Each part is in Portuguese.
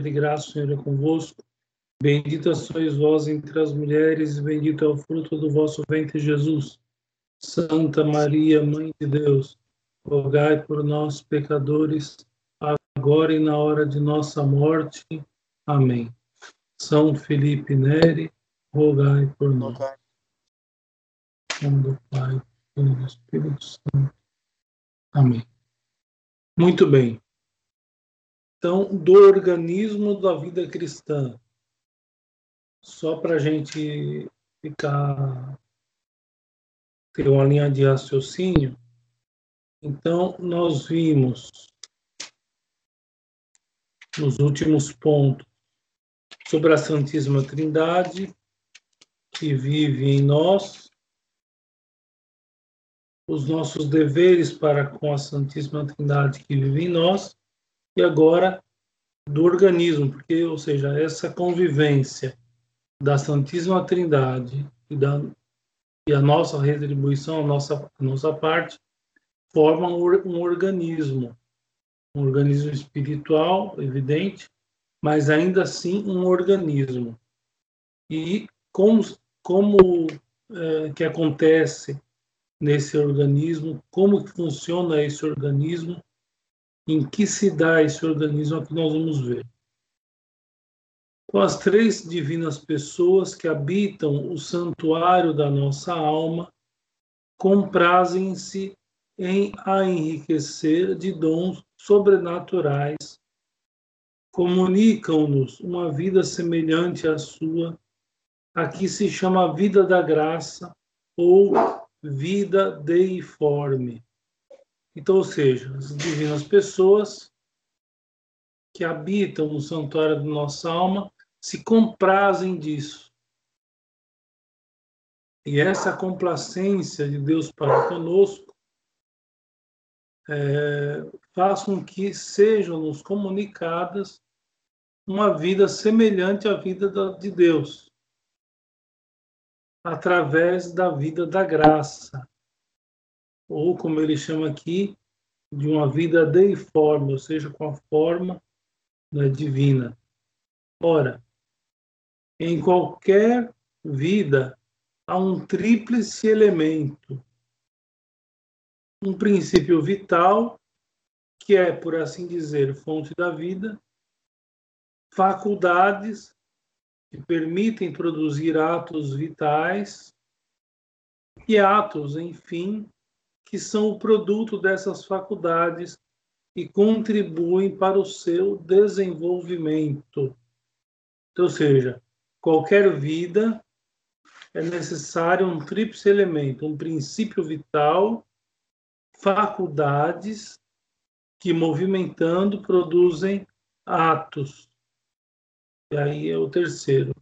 de graça, o Senhor é convosco. Bendita sois vós entre as mulheres, e bendito é o fruto do vosso ventre, Jesus. Santa Maria, Mãe de Deus, rogai por nós, pecadores, agora e na hora de nossa morte. Amém. São Felipe Neri, rogai por nós. Em nome do Pai, e do Espírito Santo. Amém. Muito bem. Do organismo da vida cristã, só para a gente ficar ter uma linha de raciocínio, então nós vimos nos últimos pontos sobre a Santíssima Trindade que vive em nós, os nossos deveres para com a Santíssima Trindade que vive em nós e agora do organismo, porque, ou seja, essa convivência da Santíssima Trindade e, da, e a nossa retribuição, a nossa, a nossa parte, formam um organismo, um organismo espiritual, evidente, mas ainda assim um organismo. E como, como é, que acontece nesse organismo, como que funciona esse organismo, em que se dá esse organismo é que nós vamos ver. Com as três divinas pessoas que habitam o santuário da nossa alma, comprazem-se em a enriquecer de dons sobrenaturais, comunicam-nos uma vida semelhante à sua, a que se chama vida da graça ou vida deiforme. Então, ou seja, as divinas pessoas que habitam no santuário da nossa alma se comprazem disso. E essa complacência de Deus para conosco é, faz com que sejam nos comunicadas uma vida semelhante à vida de Deus, através da vida da graça, ou como ele chama aqui, de uma vida deiforme, ou seja, com a forma né, divina. Ora, em qualquer vida há um tríplice elemento. Um princípio vital, que é, por assim dizer, fonte da vida, faculdades que permitem produzir atos vitais e atos, enfim, que são o produto dessas faculdades e contribuem para o seu desenvolvimento. Então, ou seja, qualquer vida é necessário um tríplice elemento, um princípio vital, faculdades que movimentando produzem atos. E aí é o terceiro.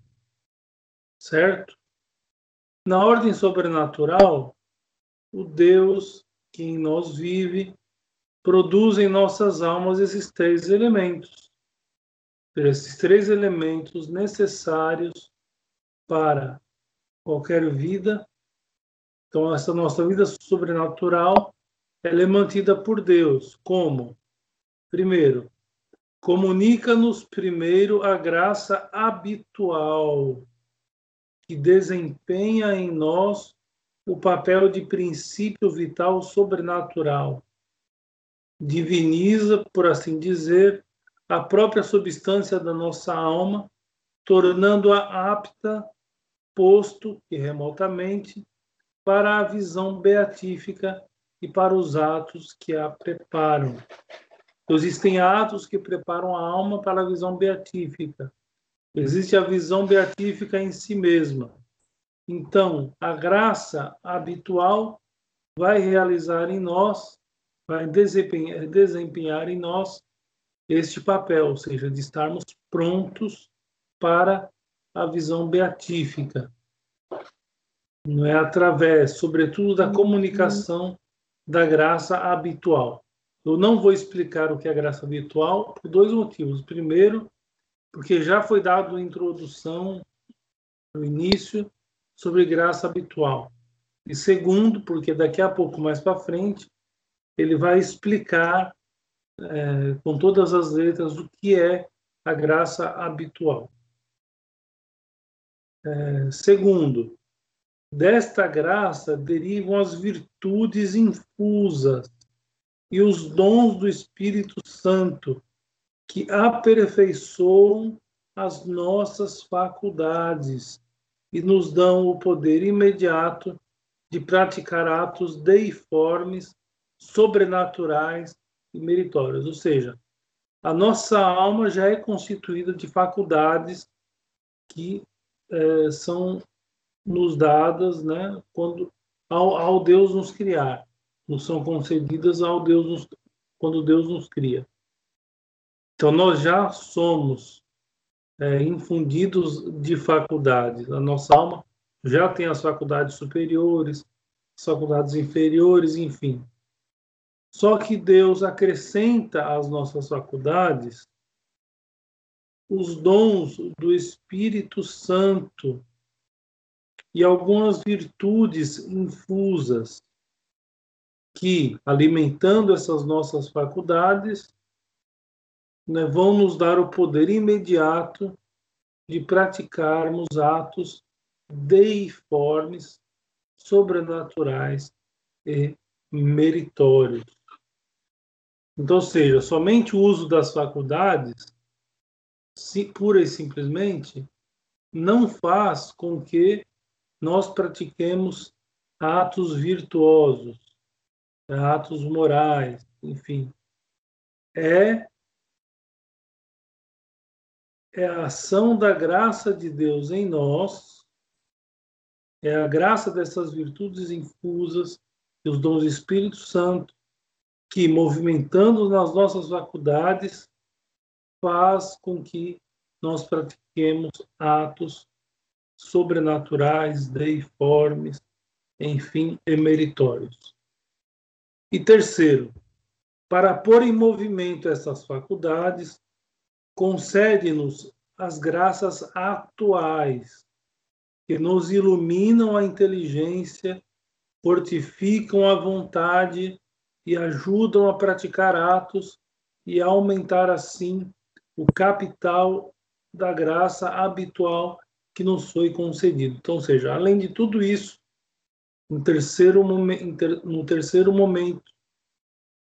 Certo? Na ordem sobrenatural, o Deus que em nós vive, produz em nossas almas esses três elementos. Esses três elementos necessários para qualquer vida. Então, essa nossa vida sobrenatural, ela é mantida por Deus. Como? Primeiro, comunica-nos primeiro a graça habitual que desempenha em nós o papel de princípio vital sobrenatural. Diviniza, por assim dizer, a própria substância da nossa alma, tornando-a apta, posto e remotamente, para a visão beatífica e para os atos que a preparam. Existem atos que preparam a alma para a visão beatífica. Existe a visão beatífica em si mesma. Então, a graça habitual vai realizar em nós, vai desempenhar, desempenhar em nós este papel, ou seja, de estarmos prontos para a visão beatífica. Não é através, sobretudo, da comunicação da graça habitual. Eu não vou explicar o que é graça habitual por dois motivos. Primeiro, porque já foi dado a introdução no início sobre graça habitual. E segundo, porque daqui a pouco mais para frente ele vai explicar é, com todas as letras o que é a graça habitual. É, segundo, desta graça derivam as virtudes infusas e os dons do Espírito Santo, que aperfeiçoam as nossas faculdades e nos dão o poder imediato de praticar atos deiformes, sobrenaturais e meritórios. Ou seja, a nossa alma já é constituída de faculdades que é, são nos dadas né, quando ao, ao, Deus nos criar, nos são concedidas ao Deus nos, quando Deus nos cria. Então nós já somos é, infundidos de faculdades. A nossa alma já tem as faculdades superiores, as faculdades inferiores, enfim. Só que Deus acrescenta às nossas faculdades os dons do Espírito Santo e algumas virtudes infusas que, alimentando essas nossas faculdades, né, vão nos dar o poder imediato de praticarmos atos deiformes, sobrenaturais e meritórios. Então, seja, somente o uso das faculdades, pura e simplesmente, não faz com que nós pratiquemos atos virtuosos, atos morais, enfim. É é a ação da graça de Deus em nós, é a graça dessas virtudes infusas e os dons do Espírito Santo que, movimentando nas nossas faculdades, faz com que nós pratiquemos atos sobrenaturais, deiformes, enfim, emeritórios. E terceiro, para pôr em movimento essas faculdades, concede-nos as graças atuais, que nos iluminam a inteligência, fortificam a vontade e ajudam a praticar atos e a aumentar assim o capital da graça habitual que nos foi concedido. Então, seja, além de tudo isso, no terceiro, momento, no terceiro momento,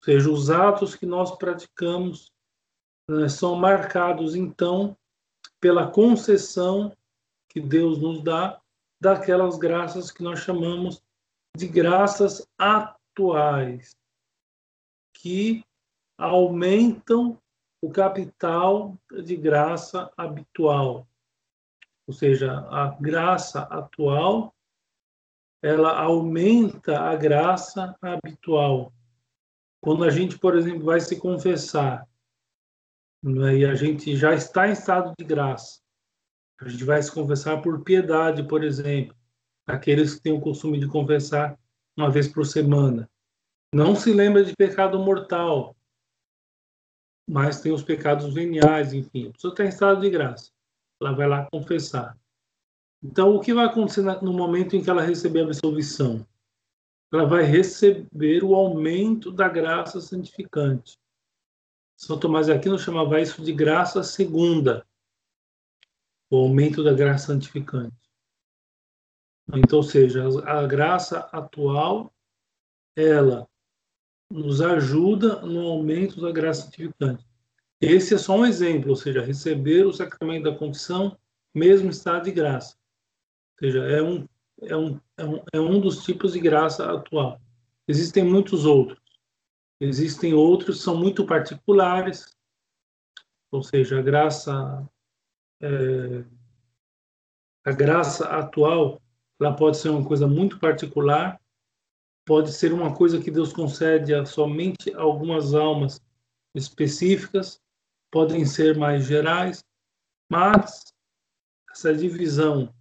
ou seja, os atos que nós praticamos né, são marcados, então, pela concessão que Deus nos dá daquelas graças que nós chamamos de graças atuais, que aumentam o capital de graça habitual. Ou seja, a graça atual ela aumenta a graça habitual. Quando a gente, por exemplo, vai se confessar, né, e a gente já está em estado de graça, a gente vai se confessar por piedade, por exemplo, aqueles que têm o costume de confessar uma vez por semana. Não se lembra de pecado mortal, mas tem os pecados veniais, enfim. A pessoa está em estado de graça. Ela vai lá confessar. Então, o que vai acontecer no momento em que ela receber a absolvição? Ela vai receber o aumento da graça santificante. São Tomás de Aquino chamava isso de graça segunda, o aumento da graça santificante. Então, ou seja, a graça atual, ela nos ajuda no aumento da graça santificante. Esse é só um exemplo, ou seja, receber o sacramento da confissão, mesmo estado de graça. Ou seja, é um, é um, é um, é um dos tipos de graça atual. Existem muitos outros. Existem outros que são muito particulares, ou seja, a graça é, a graça atual ela pode ser uma coisa muito particular, pode ser uma coisa que Deus concede a somente algumas almas específicas, podem ser mais gerais, mas essa divisão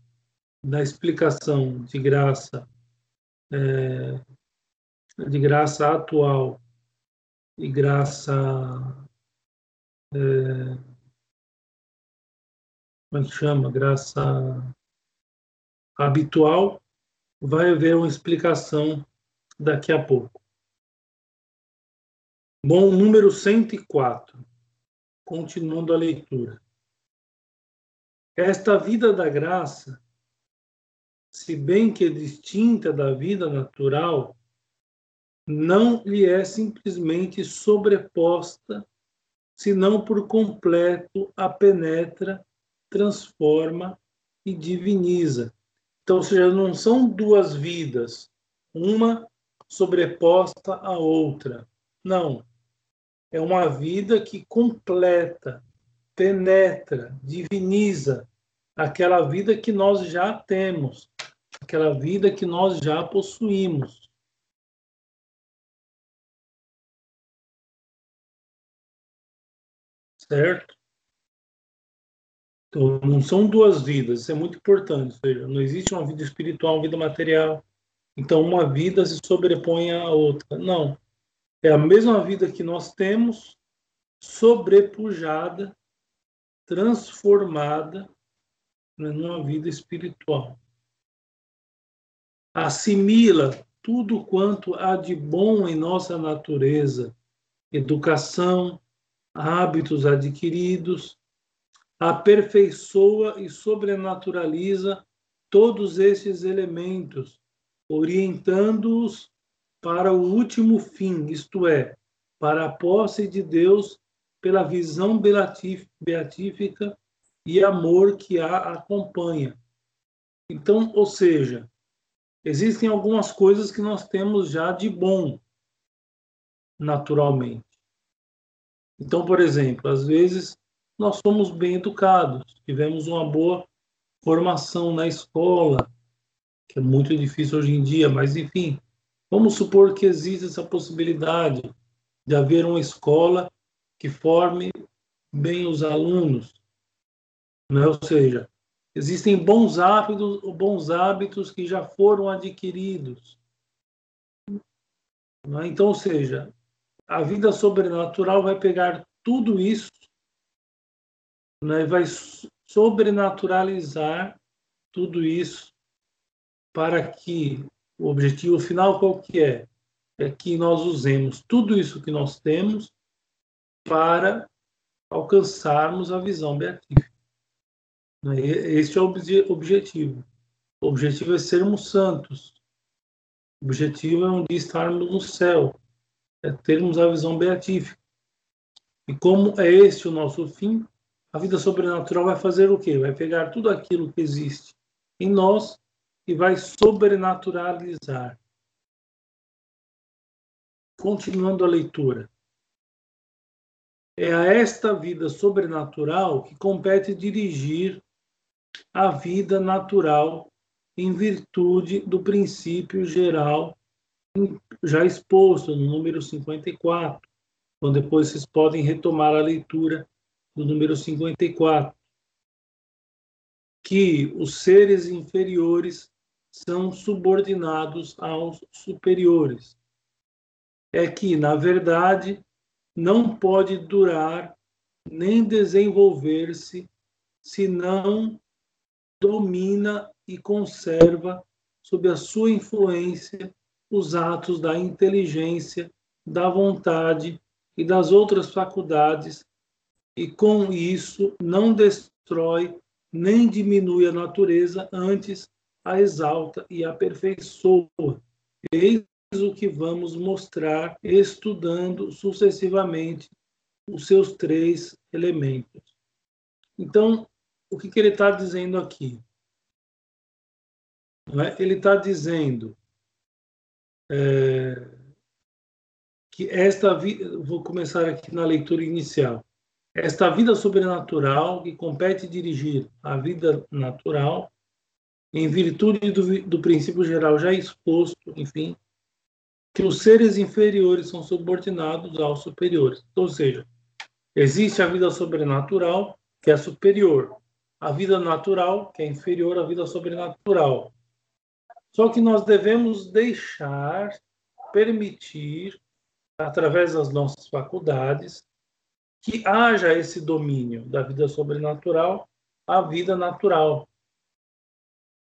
da explicação de graça é, de graça atual e graça é, como é chama graça habitual vai haver uma explicação daqui a pouco. Bom, número 104. Continuando a leitura. Esta vida da graça, se bem que é distinta da vida natural, não lhe é simplesmente sobreposta, senão por completo a penetra, transforma e diviniza. Então, ou seja, não são duas vidas, uma sobreposta à outra. Não. É uma vida que completa, penetra, diviniza aquela vida que nós já temos, aquela vida que nós já possuímos. Certo? Então, não são duas vidas, isso é muito importante. Seja, não existe uma vida espiritual, uma vida material. Então, uma vida se sobrepõe à outra. Não. É a mesma vida que nós temos, sobrepujada, transformada numa vida espiritual. Assimila tudo quanto há de bom em nossa natureza, educação, hábitos adquiridos, aperfeiçoa e sobrenaturaliza todos esses elementos, orientando-os para o último fim, isto é, para a posse de Deus pela visão beatífica e amor que a acompanha. Então, ou seja, existem algumas coisas que nós temos já de bom, naturalmente. Então, por exemplo, às vezes nós somos bem educados, tivemos uma boa formação na escola, que é muito difícil hoje em dia, mas enfim, vamos supor que existe essa possibilidade de haver uma escola que forme bem os alunos, né? ou seja, existem bons hábitos, bons hábitos que já foram adquiridos. Né? Então, ou seja, a vida sobrenatural vai pegar tudo isso né, vai sobrenaturalizar tudo isso para que o objetivo final qual que é? É que nós usemos tudo isso que nós temos para alcançarmos a visão beatífica. Né, este é o objetivo. O objetivo é sermos santos. O objetivo é um dia estarmos no céu, é termos a visão beatífica. E como é este o nosso fim, a vida sobrenatural vai fazer o quê? Vai pegar tudo aquilo que existe em nós e vai sobrenaturalizar. Continuando a leitura. É a esta vida sobrenatural que compete dirigir a vida natural em virtude do princípio geral já exposto no número 54. Então, depois vocês podem retomar a leitura do número 54, que os seres inferiores são subordinados aos superiores. É que, na verdade, não pode durar nem desenvolver-se se não domina e conserva sob a sua influência os atos da inteligência, da vontade e das outras faculdades e com isso não destrói nem diminui a natureza, antes a exalta e aperfeiçoa. Eis o que vamos mostrar estudando sucessivamente os seus três elementos. Então, o que, que ele está dizendo aqui? É? Ele está dizendo é, que esta vida. Vou começar aqui na leitura inicial. Esta vida sobrenatural que compete dirigir a vida natural, em virtude do, do princípio geral já exposto, enfim, que os seres inferiores são subordinados aos superiores. Ou seja, existe a vida sobrenatural, que é superior, a vida natural, que é inferior à vida sobrenatural. Só que nós devemos deixar, permitir, através das nossas faculdades, que haja esse domínio da vida sobrenatural à vida natural.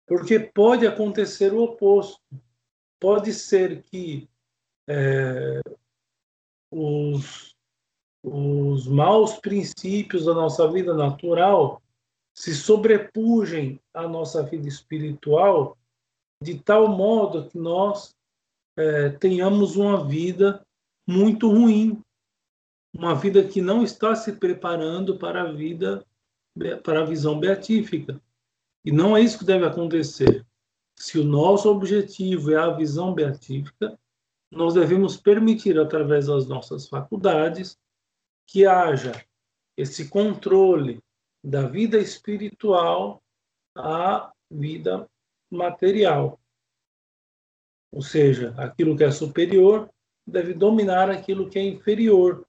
Porque pode acontecer o oposto. Pode ser que é, os, os maus princípios da nossa vida natural se sobrepujem à nossa vida espiritual de tal modo que nós é, tenhamos uma vida muito ruim, uma vida que não está se preparando para a vida, para a visão beatífica. E não é isso que deve acontecer. Se o nosso objetivo é a visão beatífica, nós devemos permitir, através das nossas faculdades, que haja esse controle da vida espiritual à vida material. Ou seja, aquilo que é superior deve dominar aquilo que é inferior. Ou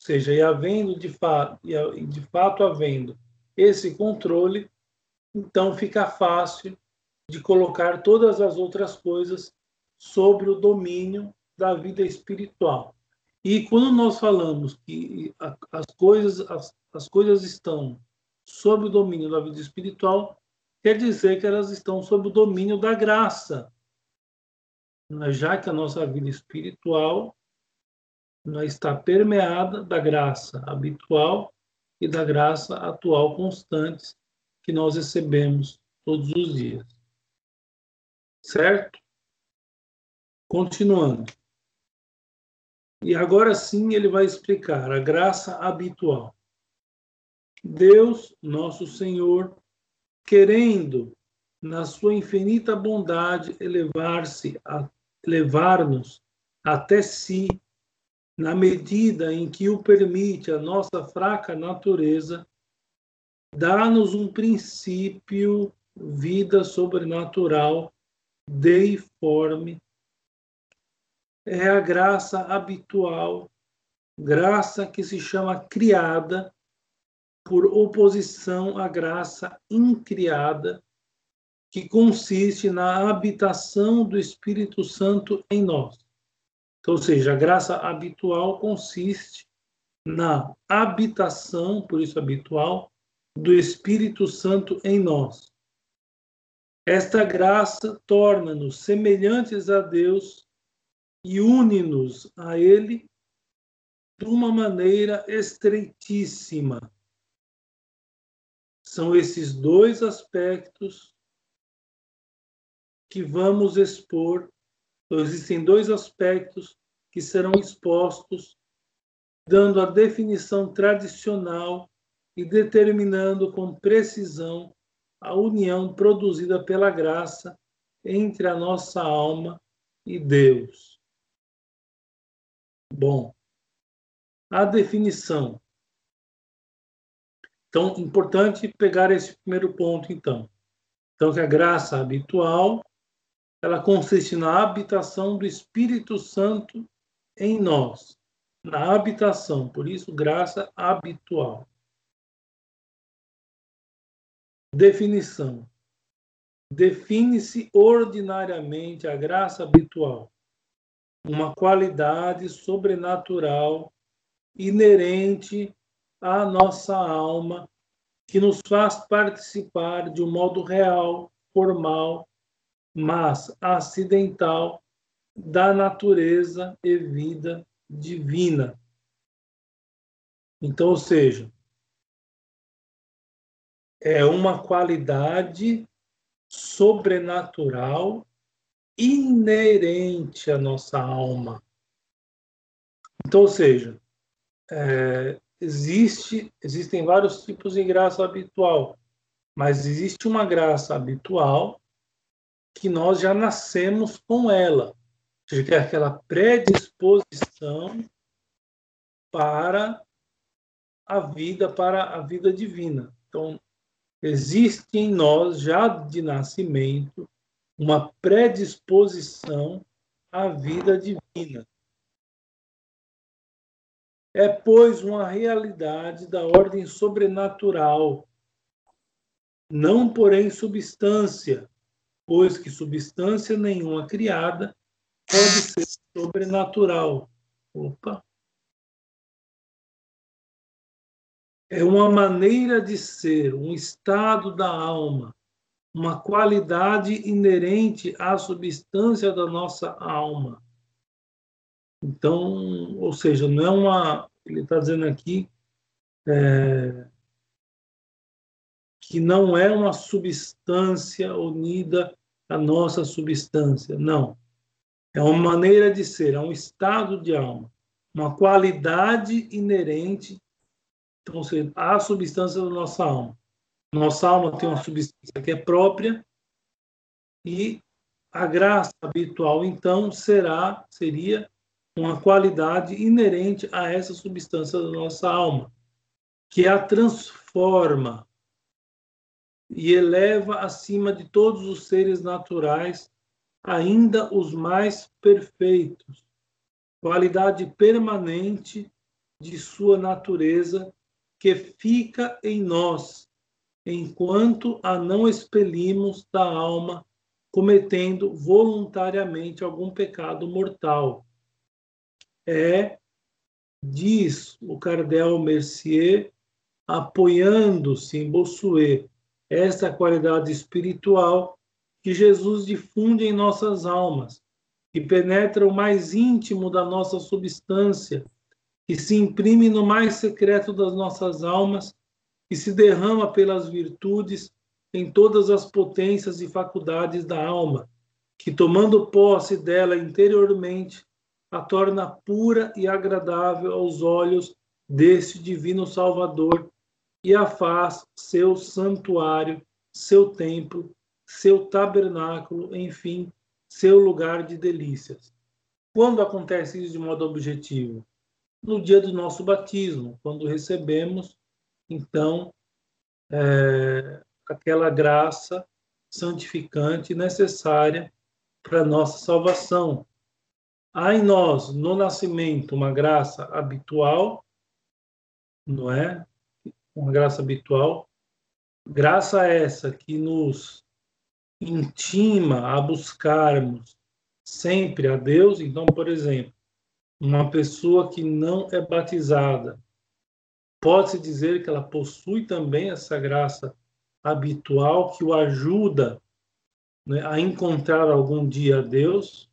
seja, e havendo de fato, e de fato havendo esse controle, então fica fácil de colocar todas as outras coisas sobre o domínio da vida espiritual. E quando nós falamos que as coisas, as, as coisas estão sob o domínio da vida espiritual, quer dizer que elas estão sob o domínio da graça. Já que a nossa vida espiritual está permeada da graça habitual e da graça atual constantes que nós recebemos todos os dias. Certo? Continuando. E agora sim ele vai explicar a graça habitual. Deus, nosso Senhor, querendo, na sua infinita bondade, elevar-se, elevar-nos até si, na medida em que o permite a nossa fraca natureza, dá-nos um princípio, vida sobrenatural, deiforme. É a graça habitual, graça que se chama criada, por oposição à graça incriada, que consiste na habitação do Espírito Santo em nós. Então, ou seja, a graça habitual consiste na habitação, por isso habitual, do Espírito Santo em nós. Esta graça torna-nos semelhantes a Deus e une-nos a Ele de uma maneira estreitíssima são esses dois aspectos que vamos expor. Então, existem dois aspectos que serão expostos, dando a definição tradicional e determinando com precisão a união produzida pela graça entre a nossa alma e Deus. Bom, a definição então, importante pegar esse primeiro ponto, então. Então, que a graça habitual, ela consiste na habitação do Espírito Santo em nós. Na habitação, por isso, graça habitual. Definição. Define-se ordinariamente a graça habitual, uma qualidade sobrenatural inerente à nossa alma, que nos faz participar de um modo real, formal, mas acidental da natureza e vida divina. Então, ou seja, é uma qualidade sobrenatural inerente à nossa alma. Então, ou seja, é, existe, existem vários tipos de graça habitual, mas existe uma graça habitual que nós já nascemos com ela, que é aquela predisposição para a vida, para a vida divina. Então, existe em nós já de nascimento uma predisposição à vida divina. É, pois, uma realidade da ordem sobrenatural, não, porém, substância, pois que substância nenhuma criada pode ser sobrenatural. Opa! É uma maneira de ser, um estado da alma, uma qualidade inerente à substância da nossa alma então, ou seja, não é uma. Ele está dizendo aqui. É, que não é uma substância unida à nossa substância, não. É uma maneira de ser, é um estado de alma, uma qualidade inerente então, à substância da nossa alma. Nossa alma tem uma substância que é própria e a graça habitual, então, será, seria uma qualidade inerente a essa substância da nossa alma, que a transforma e eleva acima de todos os seres naturais, ainda os mais perfeitos, qualidade permanente de sua natureza que fica em nós, enquanto a não expelimos da alma, cometendo voluntariamente algum pecado mortal. É, diz o Cardel Mercier, apoiando-se em Bossuet, esta qualidade espiritual que Jesus difunde em nossas almas, que penetra o mais íntimo da nossa substância, que se imprime no mais secreto das nossas almas, que se derrama pelas virtudes em todas as potências e faculdades da alma, que tomando posse dela interiormente, a torna pura e agradável aos olhos deste divino Salvador e a faz seu santuário, seu templo, seu tabernáculo, enfim, seu lugar de delícias. Quando acontece isso de modo objetivo? No dia do nosso batismo, quando recebemos, então, é, aquela graça santificante necessária para nossa salvação. Há em nós, no nascimento, uma graça habitual, não é? uma graça habitual, graça essa que nos intima a buscarmos sempre a Deus. Então, por exemplo, uma pessoa que não é batizada, pode-se dizer que ela possui também essa graça habitual que o ajuda né, a encontrar algum dia a Deus,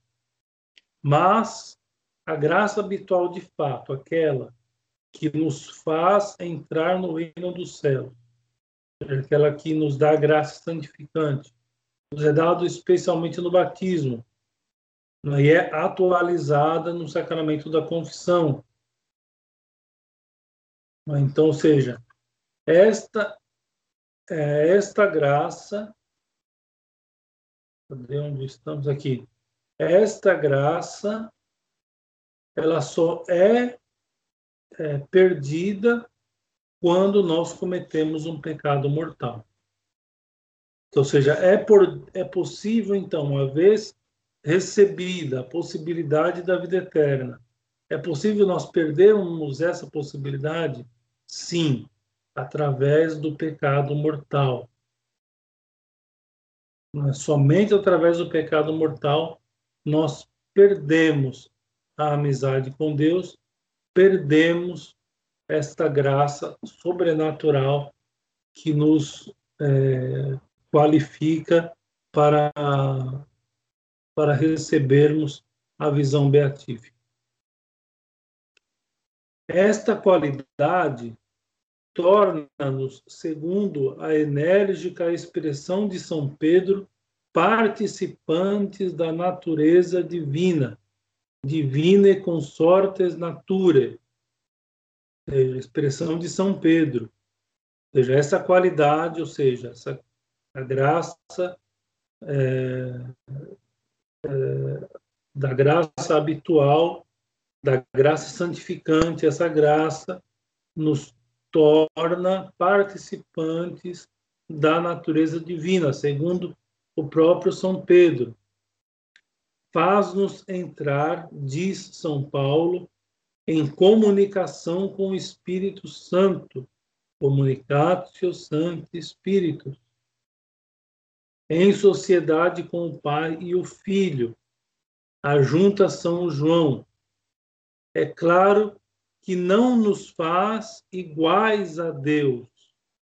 mas a graça habitual de fato, aquela que nos faz entrar no reino do céu, aquela que nos dá graça santificante, nos é dado especialmente no batismo, né, e é atualizada no sacramento da confissão. Então, ou seja, esta é esta graça, cadê onde estamos aqui? Esta graça, ela só é é, perdida quando nós cometemos um pecado mortal. Então, ou seja, é, por, é possível, então, uma vez recebida a possibilidade da vida eterna, é possível nós perdermos essa possibilidade? Sim, através do pecado mortal. Mas somente através do pecado mortal nós perdemos a amizade com Deus perdemos esta graça sobrenatural que nos é, qualifica para, para recebermos a visão beatífica. Esta qualidade torna-nos, segundo a enérgica expressão de São Pedro, participantes da natureza divina divine consortes nature, seja, expressão de São Pedro, ou seja, essa qualidade, ou seja, essa a graça é, é, da graça habitual, da graça santificante, essa graça nos torna participantes da natureza divina, segundo o próprio São Pedro. Faz-nos entrar, diz São Paulo, em comunicação com o Espírito Santo, comunicatio Santi Spiritus, em sociedade com o Pai e o Filho, a junta São João. É claro que não nos faz iguais a Deus,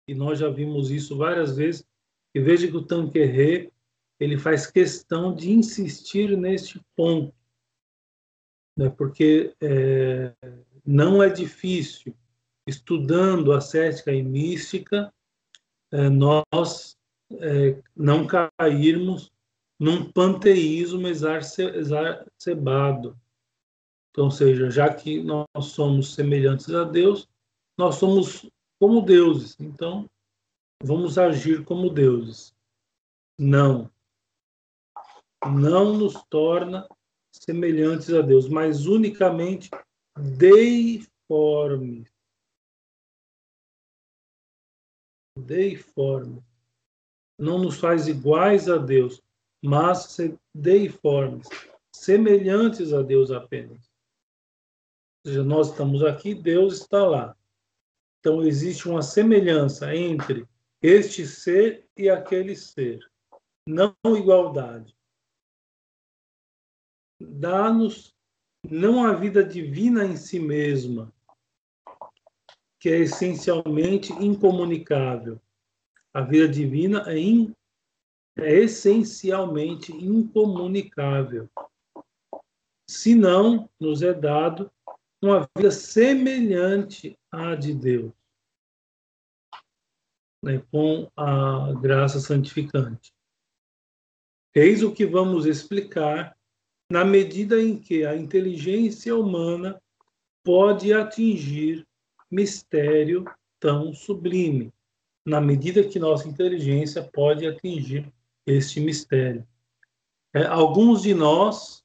e nós já vimos isso várias vezes, e veja que o Tanquerê ele faz questão de insistir neste ponto, né, porque é, não é difícil, estudando a cética e mística, é, nós é, não cairmos num panteísmo exacerbado. Então, ou seja, já que nós somos semelhantes a Deus, nós somos como deuses. Então, vamos agir como deuses. Não. Não nos torna semelhantes a Deus, mas unicamente deiformes. Deiformes. Não nos faz iguais a Deus, mas deiformes, semelhantes a Deus apenas. Ou seja, nós estamos aqui, Deus está lá. Então existe uma semelhança entre este ser e aquele ser, não igualdade. Dá-nos não a vida divina em si mesma, que é essencialmente incomunicável. A vida divina é, in, é essencialmente incomunicável. Se não nos é dado uma vida semelhante à de Deus, né, com a graça santificante. Eis o que vamos explicar na medida em que a inteligência humana pode atingir mistério tão sublime, na medida que nossa inteligência pode atingir este mistério. É, alguns de nós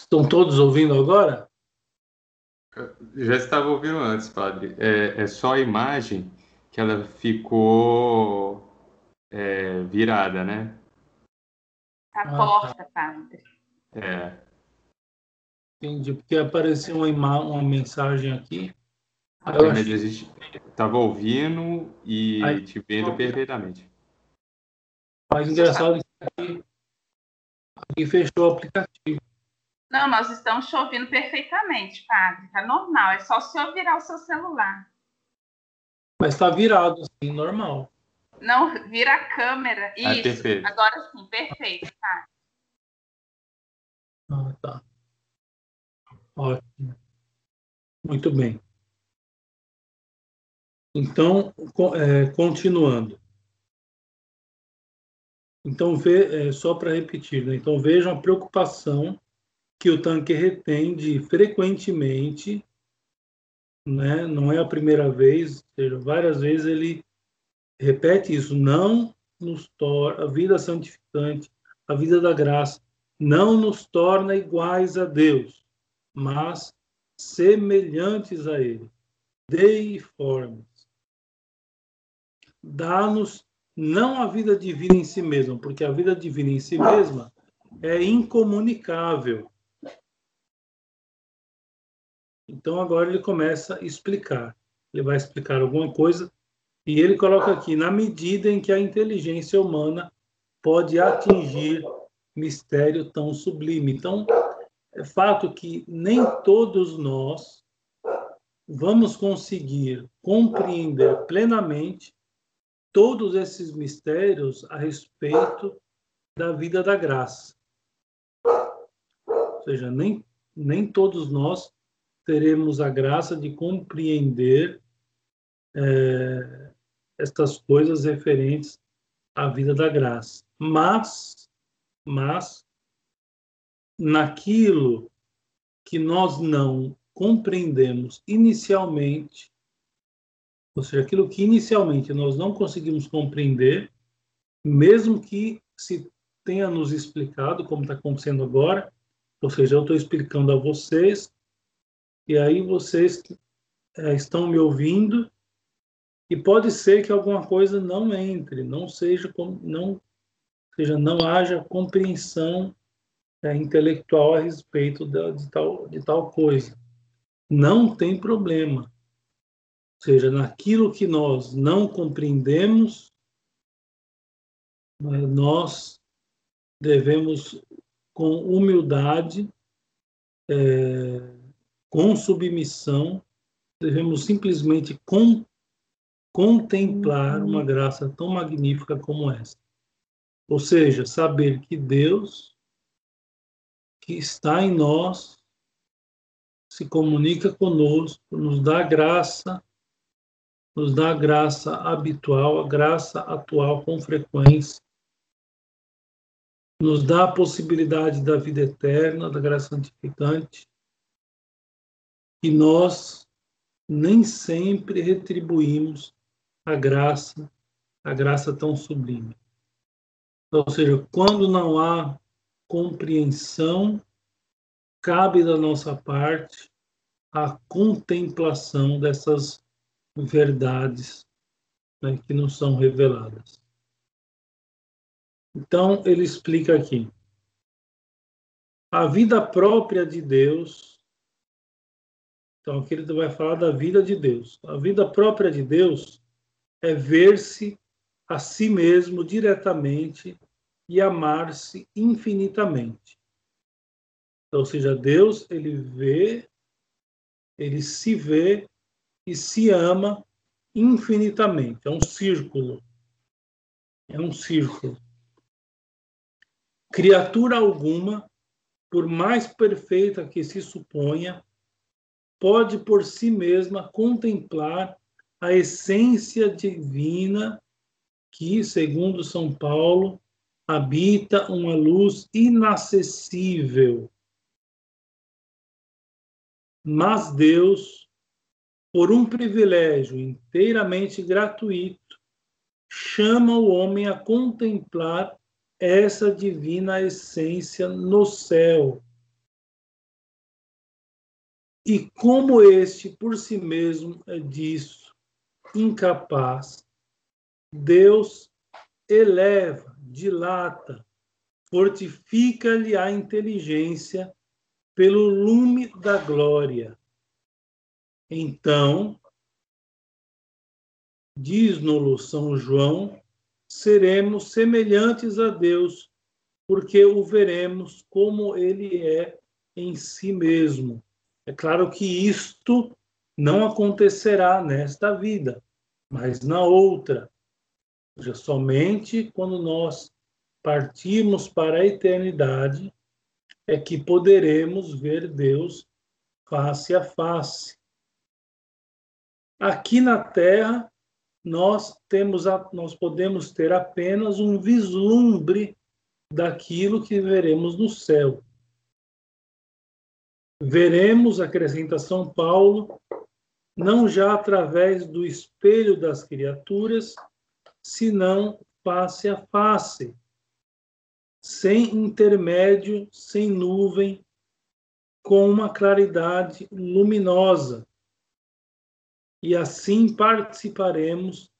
Estão todos ouvindo agora? Já estava ouvindo antes, padre. É, é só a imagem que ela ficou é, virada, né? Tá porta, padre. É. Entendi, porque apareceu uma, uma mensagem aqui. Ah, a gente estava ouvindo e Aí, te vendo perfeitamente. Mas engraçado é que aqui, aqui fechou o aplicativo. Não, nós estamos te ouvindo perfeitamente, padre. Tá normal. É só se eu virar o seu celular. Mas está virado, assim, normal. Não, vira a câmera. Isso. Agora sim, perfeito, tá. Ah, tá. Ótimo. Muito bem. Então, é, continuando. Então, vê, é, só para repetir, né? então vejam a preocupação que o tanque retende frequentemente, né? não é a primeira vez, várias vezes ele repete isso, não nos torna, a vida santificante, a vida da graça, não nos torna iguais a Deus, mas semelhantes a Ele, deiformes. Dá-nos não a vida divina em si mesma, porque a vida divina em si mesma é incomunicável, então agora ele começa a explicar. Ele vai explicar alguma coisa e ele coloca aqui na medida em que a inteligência humana pode atingir mistério tão sublime. Então, é fato que nem todos nós vamos conseguir compreender plenamente todos esses mistérios a respeito da vida da graça. Ou seja, nem, nem todos nós teremos a graça de compreender é, estas coisas referentes à vida da graça. Mas, mas, naquilo que nós não compreendemos inicialmente, ou seja, aquilo que inicialmente nós não conseguimos compreender, mesmo que se tenha nos explicado, como está acontecendo agora, ou seja, eu estou explicando a vocês, e aí vocês é, estão me ouvindo, e pode ser que alguma coisa não entre, não seja, não, seja, não haja compreensão é, intelectual a respeito de, tal, de tal coisa. Não tem problema. Ou seja, naquilo que nós não compreendemos, né, nós devemos, com humildade, é, com submissão, devemos simplesmente com, contemplar uma graça tão magnífica como essa. Ou seja, saber que Deus, que está em nós, se comunica conosco, nos dá graça, nos dá a graça habitual, a graça atual com frequência, nos dá a possibilidade da vida eterna, da graça santificante, e nós nem sempre retribuímos a graça, a graça tão sublime. Ou seja, quando não há compreensão, cabe da nossa parte a contemplação dessas verdades né, que nos são reveladas. Então, ele explica aqui. A vida própria de Deus. Então, aqui ele vai falar da vida de Deus. A vida própria de Deus é ver-se a si mesmo diretamente e amar-se infinitamente. Então, ou seja, Deus, ele vê, ele se vê e se ama infinitamente. É um círculo. É um círculo. Criatura alguma, por mais perfeita que se suponha, pode por si mesma contemplar a essência divina que, segundo São Paulo, habita uma luz inacessível. Mas Deus, por um privilégio inteiramente gratuito, chama o homem a contemplar essa divina essência no céu. E como este por si mesmo é disso incapaz, Deus eleva, dilata, fortifica-lhe a inteligência pelo lume da glória. Então, diz-nos São João, seremos semelhantes a Deus, porque o veremos como ele é em si mesmo. É claro que isto não acontecerá nesta vida, mas na outra. Ou seja, somente quando nós partirmos para a eternidade é que poderemos ver Deus face a face. Aqui na Terra, nós temos a, nós podemos ter apenas um vislumbre daquilo que veremos no céu. Veremos, acrescenta São Paulo, não já através do espelho das criaturas, senão face a face, sem intermédio, sem nuvem, com uma claridade luminosa. E assim participaremos,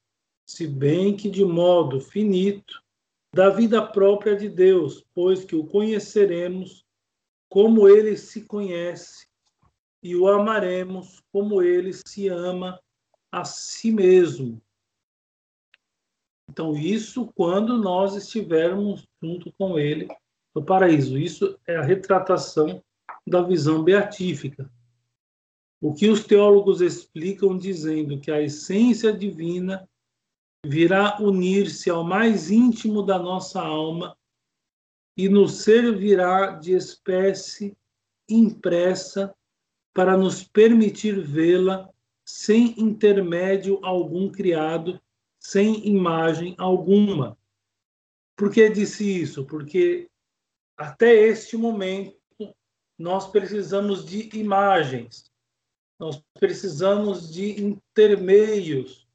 se bem que de modo finito, da vida própria de Deus, pois que o conheceremos como ele se conhece e o amaremos como ele se ama a si mesmo. Então, isso quando nós estivermos junto com ele no paraíso. Isso é a retratação da visão beatífica. O que os teólogos explicam dizendo que a essência divina virá unir-se ao mais íntimo da nossa alma e nos servirá de espécie impressa para nos permitir vê-la sem intermédio algum criado, sem imagem alguma. Por que disse isso? Porque até este momento nós precisamos de imagens, nós precisamos de intermeios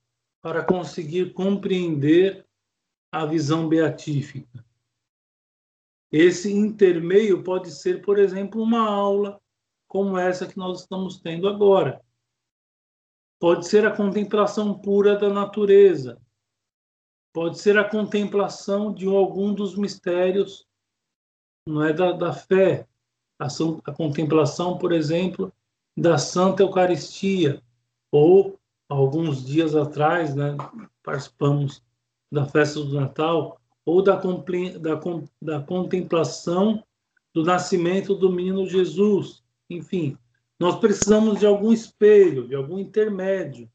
para conseguir compreender a visão beatífica. Esse intermeio pode ser, por exemplo, uma aula como essa que nós estamos tendo agora. Pode ser a contemplação pura da natureza. Pode ser a contemplação de algum dos mistérios, não é da, da fé. A, a contemplação, por exemplo, da Santa Eucaristia. Ou, alguns dias atrás, né, participamos da festa do Natal, ou da, da, da contemplação do nascimento do menino Jesus. Enfim, nós precisamos de algum espelho, de algum intermédio.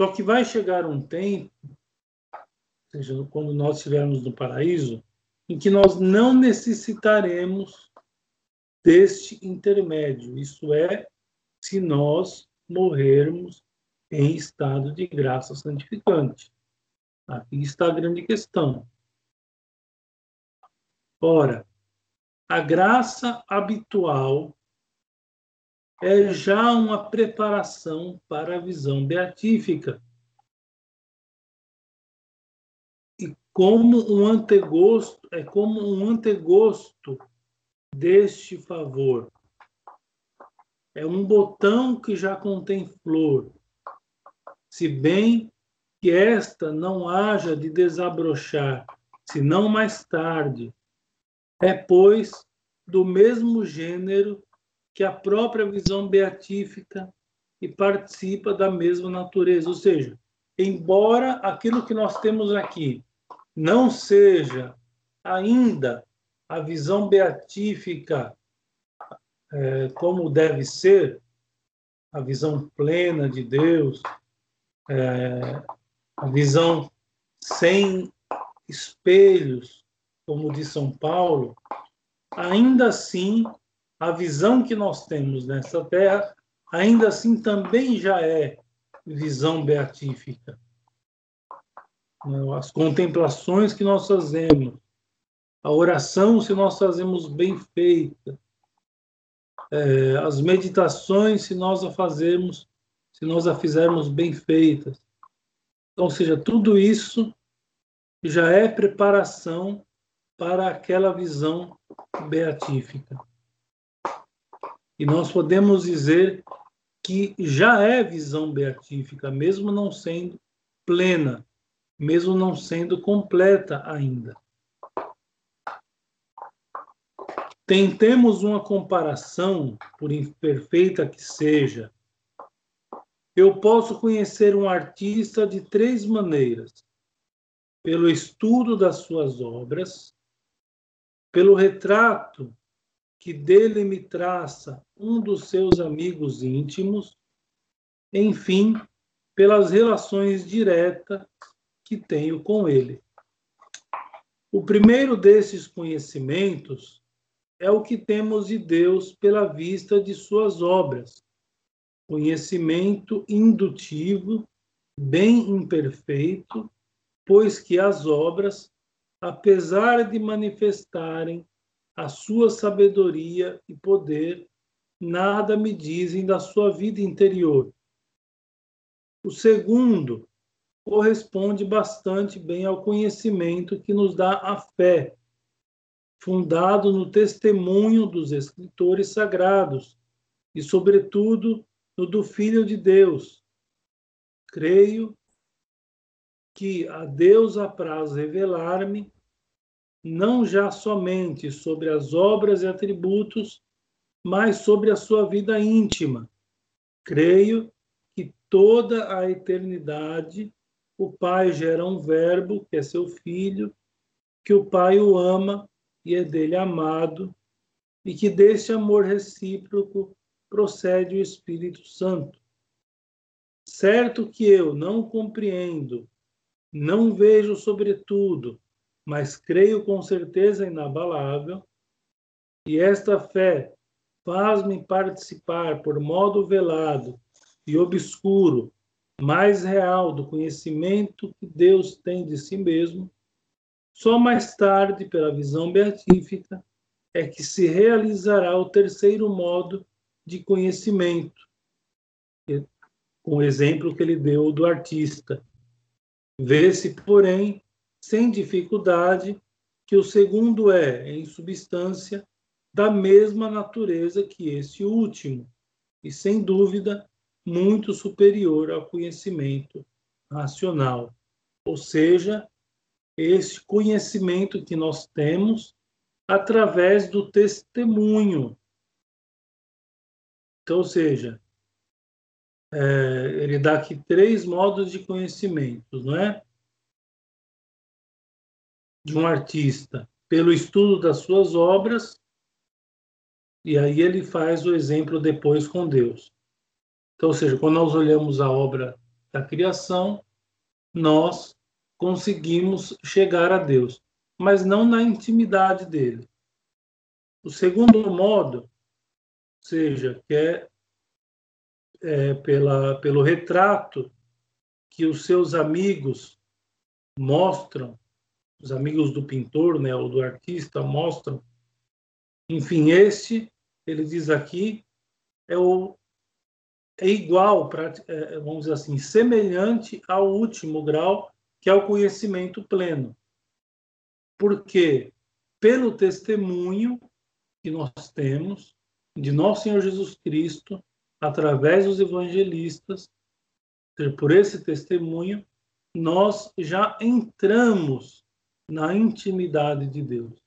Só que vai chegar um tempo, seja, quando nós estivermos no paraíso, em que nós não necessitaremos deste intermédio. Isso é, se nós morrermos em estado de graça santificante. Aqui está a grande questão. Ora, a graça habitual é já uma preparação para a visão beatífica. E como um antegosto, é como um antegosto deste favor. É um botão que já contém flor. Se bem que esta não haja de desabrochar, senão mais tarde. É, pois, do mesmo gênero que a própria visão beatífica e participa da mesma natureza. Ou seja, embora aquilo que nós temos aqui não seja ainda a visão beatífica é, como deve ser, a visão plena de Deus, é, a visão sem espelhos, como diz São Paulo, ainda assim a visão que nós temos nessa terra, ainda assim também já é visão beatífica. As contemplações que nós fazemos, a oração, se nós fazemos bem feita, é, as meditações, se nós a fazermos, se nós a fizermos bem feitas. Então, ou seja, tudo isso já é preparação para aquela visão beatífica. E nós podemos dizer que já é visão beatífica, mesmo não sendo plena, mesmo não sendo completa ainda. Tentemos uma comparação, por imperfeita que seja. Eu posso conhecer um artista de três maneiras: pelo estudo das suas obras, pelo retrato que dele me traça um dos seus amigos íntimos, enfim, pelas relações diretas que tenho com ele. O primeiro desses conhecimentos é o que temos de Deus pela vista de suas obras, conhecimento indutivo, bem imperfeito, pois que as obras, apesar de manifestarem a sua sabedoria e poder nada me dizem da sua vida interior. O segundo corresponde bastante bem ao conhecimento que nos dá a fé, fundado no testemunho dos escritores sagrados e, sobretudo, no do Filho de Deus. Creio que a Deus apraz revelar-me não já somente sobre as obras e atributos, mas sobre a sua vida íntima. Creio que toda a eternidade o Pai gera um Verbo, que é seu Filho, que o Pai o ama e é dele amado, e que deste amor recíproco procede o Espírito Santo. Certo que eu não compreendo, não vejo sobretudo, mas creio com certeza inabalável, e esta fé faz-me participar por modo velado e obscuro, mais real do conhecimento que Deus tem de si mesmo, só mais tarde, pela visão beatífica, é que se realizará o terceiro modo de conhecimento, com o exemplo que ele deu do artista. Vê-se, porém, sem dificuldade, que o segundo é, em substância, da mesma natureza que esse último, e sem dúvida muito superior ao conhecimento racional. Ou seja, esse conhecimento que nós temos através do testemunho. Então, ou seja, é, ele dá aqui três modos de conhecimento, não é? De um artista, pelo estudo das suas obras, e aí ele faz o exemplo depois com Deus. Então, ou seja, quando nós olhamos a obra da criação, nós conseguimos chegar a Deus, mas não na intimidade dele. O segundo modo, ou seja, que é, é pela, pelo retrato que os seus amigos mostram, os amigos do pintor, né, ou do artista mostram. Enfim, este, ele diz aqui, é o é igual, é, vamos dizer assim, semelhante ao último grau, que é o conhecimento pleno. Porque, pelo testemunho que nós temos de nosso Senhor Jesus Cristo, através dos evangelistas, por esse testemunho, nós já entramos na intimidade de Deus.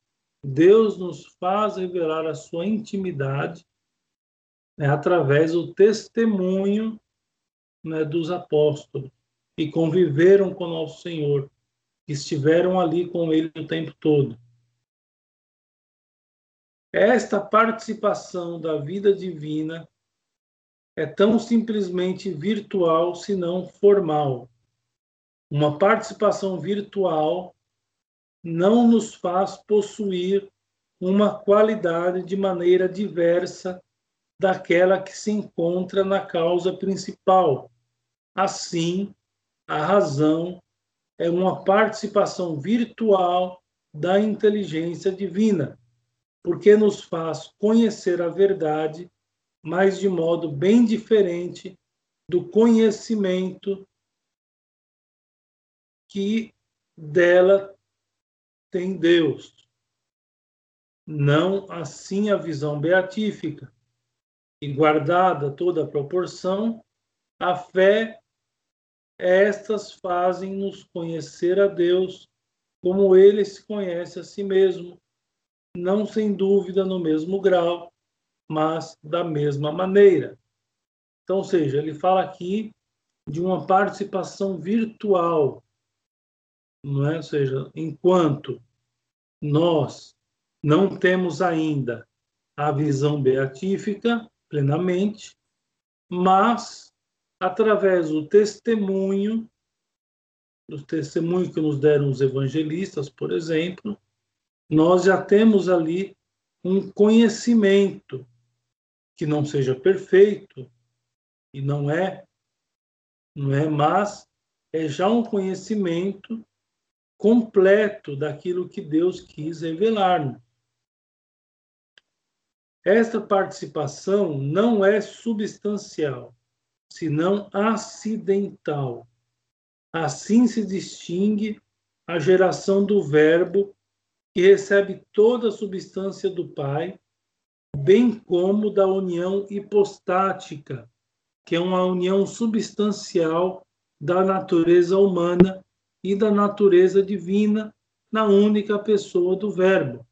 Deus nos faz revelar a sua intimidade né, através do testemunho né, dos apóstolos que conviveram com nosso Senhor, que estiveram ali com Ele o tempo todo. Esta participação da vida divina é tão simplesmente virtual, se não formal. Uma participação virtual não nos faz possuir uma qualidade de maneira diversa daquela que se encontra na causa principal. Assim, a razão é uma participação virtual da inteligência divina, porque nos faz conhecer a verdade, mas de modo bem diferente do conhecimento que dela tem Deus. Não assim a visão beatífica, e guardada toda a proporção, a fé, estas fazem-nos conhecer a Deus como ele se conhece a si mesmo, não sem dúvida no mesmo grau, mas da mesma maneira. Então, ou seja, ele fala aqui de uma participação virtual, não é? Ou seja, enquanto nós não temos ainda a visão beatífica, plenamente, mas através do testemunho, do testemunho que nos deram os evangelistas, por exemplo, nós já temos ali um conhecimento que não seja perfeito e não é, não é, mas é já um conhecimento completo daquilo que Deus quis revelar-nos. Esta participação não é substancial, senão acidental. Assim se distingue a geração do Verbo, que recebe toda a substância do Pai, bem como da união hipostática, que é uma união substancial da natureza humana e da natureza divina na única pessoa do Verbo.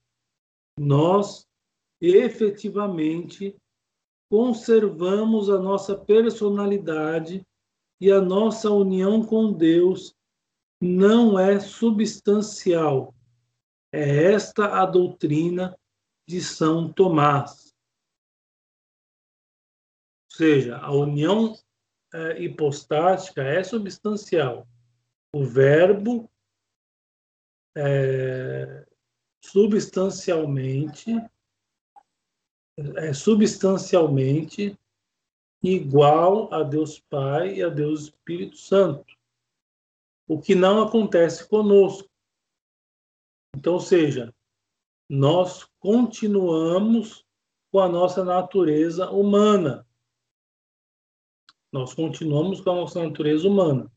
Nós efetivamente conservamos a nossa personalidade e a nossa união com Deus não é substancial. É esta a doutrina de São Tomás. Ou seja, a união é, hipostática é substancial. O verbo é, substancialmente é substancialmente igual a Deus Pai e a Deus Espírito Santo. O que não acontece conosco. Então, ou seja, nós continuamos com a nossa natureza humana. Nós continuamos com a nossa natureza humana.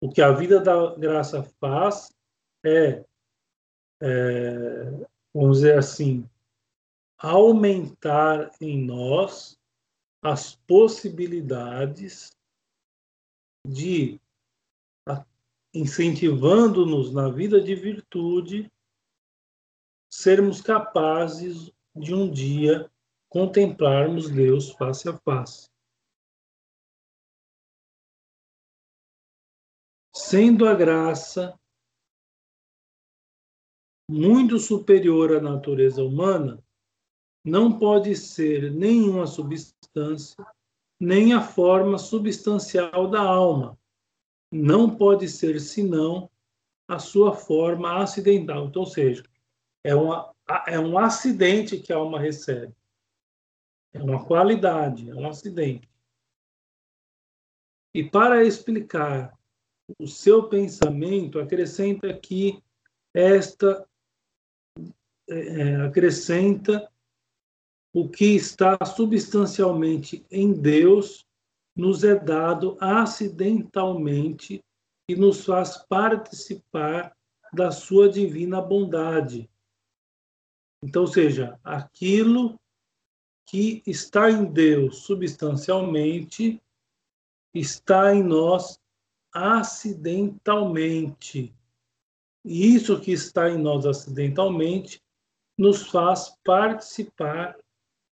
O que a vida da graça faz é, é vamos dizer assim, aumentar em nós as possibilidades de incentivando-nos na vida de virtude, sermos capazes de um dia contemplarmos Deus face a face. Sendo a graça muito superior à natureza humana, não pode ser nenhuma substância, nem a forma substancial da alma. Não pode ser senão a sua forma acidental. Então, ou seja, é, uma, é um acidente que a alma recebe. É uma qualidade, é um acidente. E para explicar o seu pensamento, acrescenta aqui esta é, é, acrescenta o que está substancialmente em Deus nos é dado acidentalmente e nos faz participar da sua divina bondade. Então, seja, aquilo que está em Deus substancialmente está em nós acidentalmente. E isso que está em nós acidentalmente nos faz participar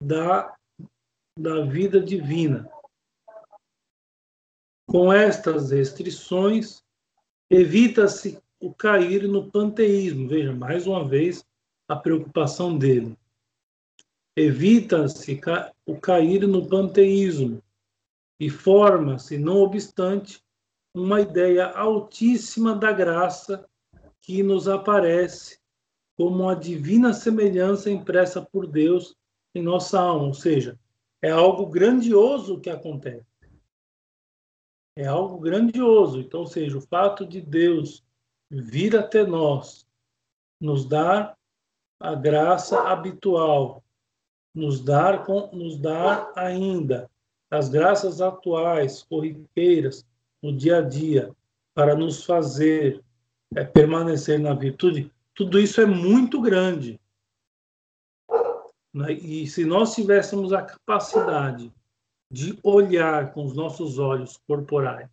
da, da vida divina. Com estas restrições, evita-se o cair no panteísmo. Veja, mais uma vez, a preocupação dele. Evita-se o cair no panteísmo e forma-se, não obstante, uma ideia altíssima da graça que nos aparece como uma divina semelhança impressa por Deus em nossa alma, ou seja, é algo grandioso que acontece. É algo grandioso. Então, ou seja, o fato de Deus vir até nós, nos dar a graça habitual, nos dar, nos dar ainda as graças atuais, corriqueiras, no dia a dia, para nos fazer é, permanecer na virtude, tudo isso é muito grande. Né? E se nós tivéssemos a capacidade de olhar com os nossos olhos corporais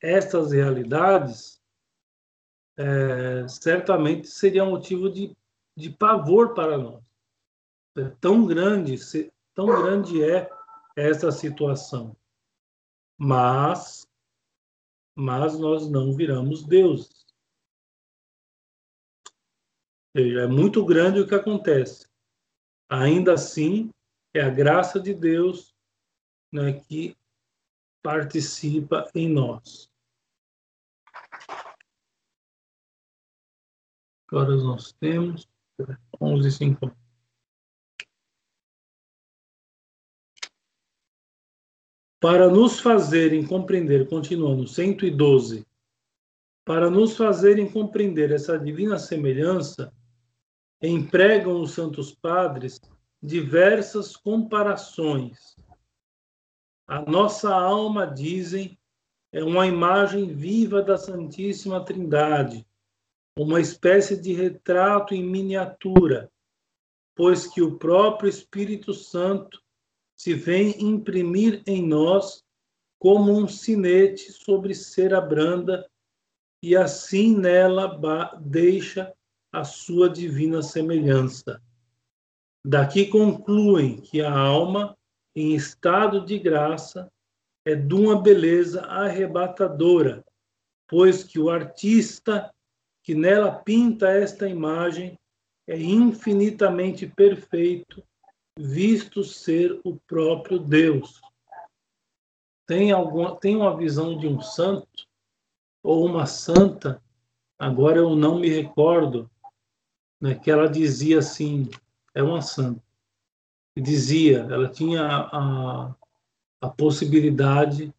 estas realidades, é, certamente seria motivo de, de pavor para nós. É tão grande, tão grande é essa situação. Mas, mas nós não viramos deuses. É muito grande o que acontece. Ainda assim, é a graça de Deus né, que participa em nós. Agora nós temos 11 50. Para nos fazerem compreender, continuando, 112, para nos fazerem compreender essa divina semelhança, empregam os santos padres diversas comparações. A nossa alma, dizem, é uma imagem viva da Santíssima Trindade, uma espécie de retrato em miniatura, pois que o próprio Espírito Santo se vem imprimir em nós como um sinete sobre cera branda e assim nela deixa a sua divina semelhança. Daqui concluem que a alma, em estado de graça, é de uma beleza arrebatadora, pois que o artista que nela pinta esta imagem é infinitamente perfeito, visto ser o próprio Deus. Tem, alguma, tem uma visão de um santo ou uma santa, agora eu não me recordo, né, que ela dizia assim, é uma santa. dizia, ela tinha a, a possibilidade,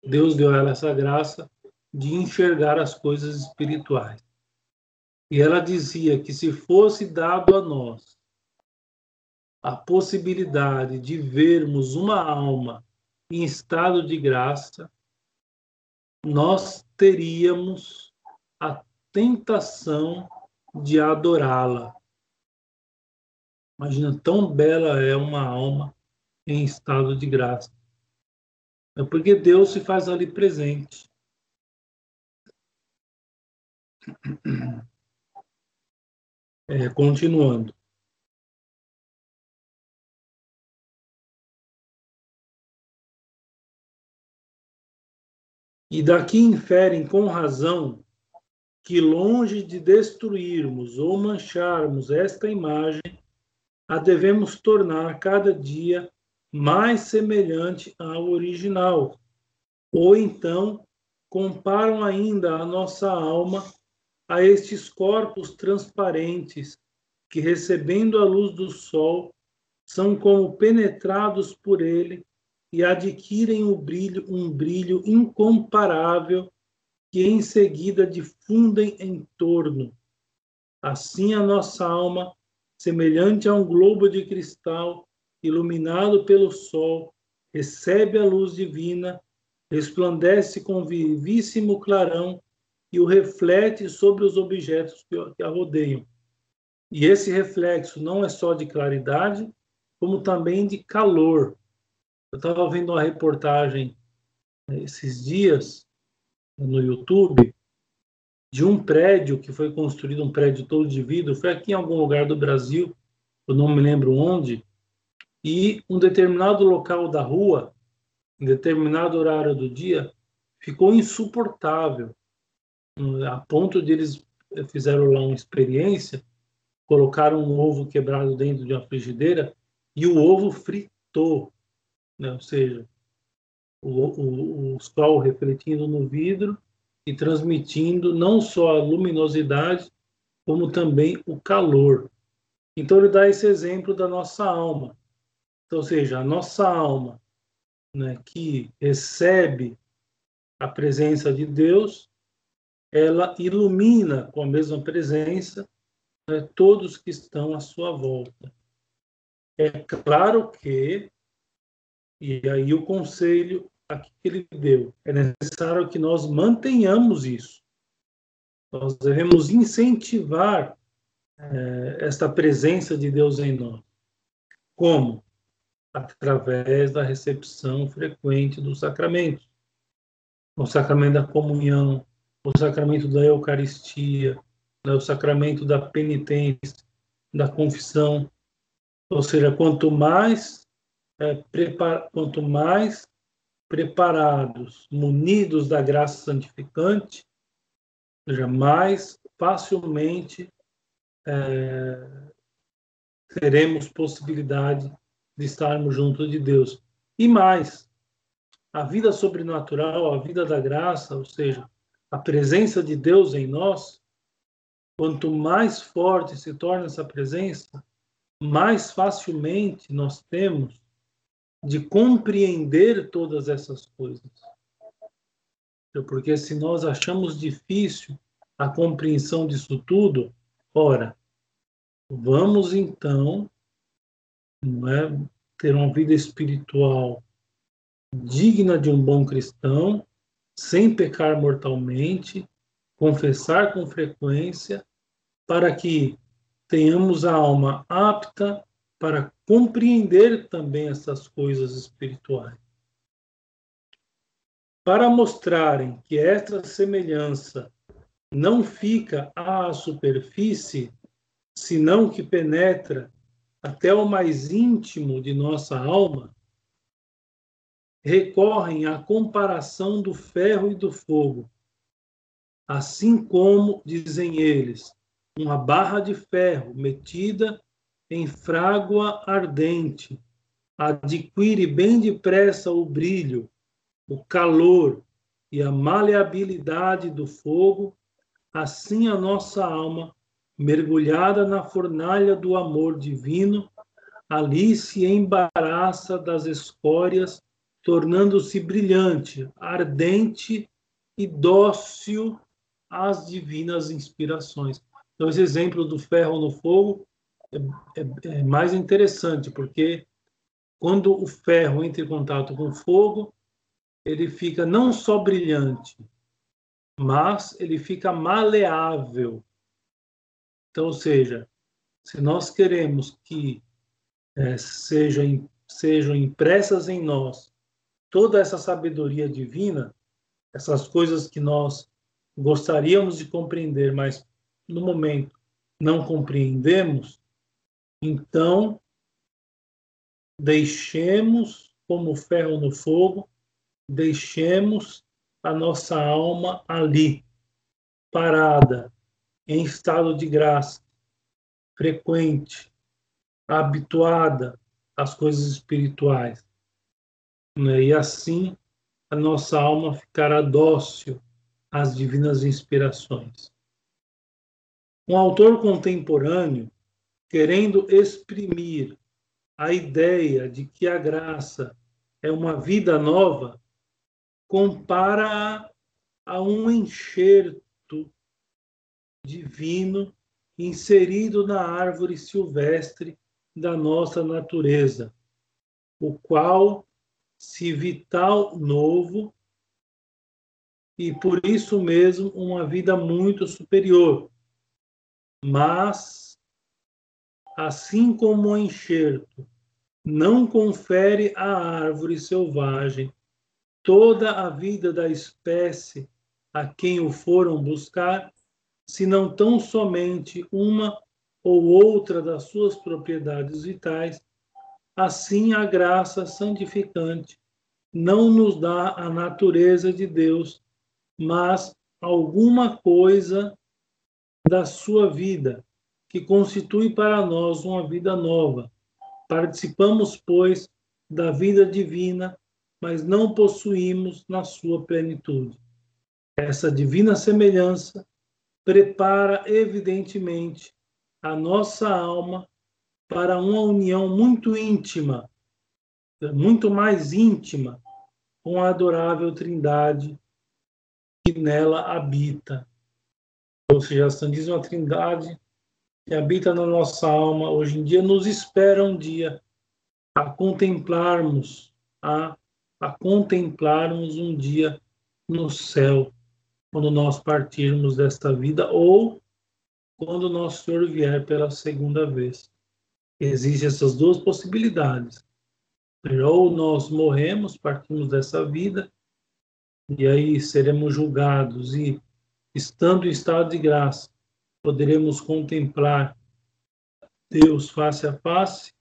Deus deu a ela essa graça de enxergar as coisas espirituais. E ela dizia que se fosse dado a nós a possibilidade de vermos uma alma em estado de graça, nós teríamos a tentação de adorá-la. Imagina, tão bela é uma alma em estado de graça. É porque Deus se faz ali presente. É, continuando. E daqui inferem com razão que, longe de destruirmos ou mancharmos esta imagem, a devemos tornar cada dia mais semelhante ao original. Ou então, comparam ainda a nossa alma a estes corpos transparentes que, recebendo a luz do sol, são como penetrados por ele e adquirem o brilho, um brilho incomparável que em seguida difundem em torno. Assim a nossa alma, semelhante a um globo de cristal iluminado pelo sol, recebe a luz divina, resplandece com vivíssimo clarão e o reflete sobre os objetos que a rodeiam. E esse reflexo não é só de claridade, como também de calor. Eu estava vendo uma reportagem né, esses dias no YouTube de um prédio que foi construído, um prédio todo de vidro, foi aqui em algum lugar do Brasil, eu não me lembro onde, e um determinado local da rua, em determinado horário do dia, ficou insuportável a ponto de eles fizeram lá uma experiência, colocaram um ovo quebrado dentro de uma frigideira e o ovo fritou, né? ou seja, o, o, o sol refletindo no vidro e transmitindo não só a luminosidade, como também o calor. Então ele dá esse exemplo da nossa alma. Então, ou seja, a nossa alma, né, que recebe a presença de Deus, ela ilumina com a mesma presença né, todos que estão à sua volta. É claro que, e aí o conselho aqui que ele deu, é necessário que nós mantenhamos isso. Nós devemos incentivar é, esta presença de Deus em nós. Como? Através da recepção frequente dos sacramentos. O sacramento da comunhão, o sacramento da Eucaristia, né, o sacramento da penitência, da confissão. Ou seja, quanto mais, é, prepar, quanto mais preparados, munidos da graça santificante, seja, mais facilmente é, teremos possibilidade de estarmos junto de Deus. E mais, a vida sobrenatural, a vida da graça, ou seja, a presença de Deus em nós, quanto mais forte se torna essa presença, mais facilmente nós temos de compreender todas essas coisas. Porque se nós achamos difícil a compreensão disso tudo, ora, vamos então não é, ter uma vida espiritual digna de um bom cristão, sem pecar mortalmente, confessar com frequência, para que tenhamos a alma apta para compreender também essas coisas espirituais. Para mostrarem que esta semelhança não fica à superfície, senão que penetra até o mais íntimo de nossa alma, recorrem à comparação do ferro e do fogo. Assim como, dizem eles, uma barra de ferro metida em frágua ardente adquire bem depressa o brilho, o calor e a maleabilidade do fogo, assim a nossa alma, mergulhada na fornalha do amor divino, ali se embaraça das escórias, tornando-se brilhante, ardente e dócil às divinas inspirações. Então, esse exemplo do ferro no fogo é, é, é mais interessante, porque quando o ferro entra em contato com o fogo, ele fica não só brilhante, mas ele fica maleável. Então, ou seja, se nós queremos que é, sejam, sejam impressas em nós toda essa sabedoria divina, essas coisas que nós gostaríamos de compreender, mas no momento não compreendemos, então deixemos como ferro no fogo, deixemos a nossa alma ali, parada, em estado de graça, frequente, habituada às coisas espirituais. Né? E assim a nossa alma ficará dócil às divinas inspirações. Um autor contemporâneo, querendo exprimir a ideia de que a graça é uma vida nova, compara a um enxerto divino inserido na árvore silvestre da nossa natureza, o qual, se vital novo, e por isso mesmo uma vida muito superior, mas, assim como o enxerto não confere à árvore selvagem toda a vida da espécie a quem o foram buscar, senão tão somente uma ou outra das suas propriedades vitais, assim a graça santificante não nos dá a natureza de Deus, mas alguma coisa da sua vida, que constitui para nós uma vida nova. Participamos, pois, da vida divina, mas não possuímos na sua plenitude. Essa divina semelhança prepara, evidentemente, a nossa alma para uma união muito íntima, muito mais íntima com a adorável Trindade que nela habita. Ou seja, a Santíssima Trindade que habita na nossa alma hoje em dia nos espera um dia a contemplarmos, a, a contemplarmos um dia no céu, quando nós partirmos desta vida ou quando nosso Senhor vier pela segunda vez. Existem essas duas possibilidades. Ou nós morremos, partimos dessa vida, e aí seremos julgados, e estando em estado de graça, poderemos contemplar Deus face a face,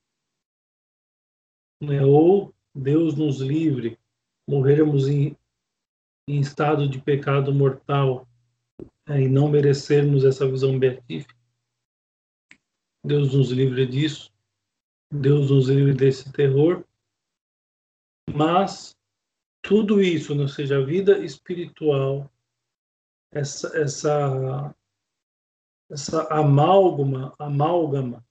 né? ou Deus nos livre, morrermos em, em estado de pecado mortal né, e não merecermos essa visão beatífica. Deus nos livre disso, Deus nos livre desse terror, mas tudo isso, ou seja, a vida espiritual, essa, essa, essa amálgama, amálgama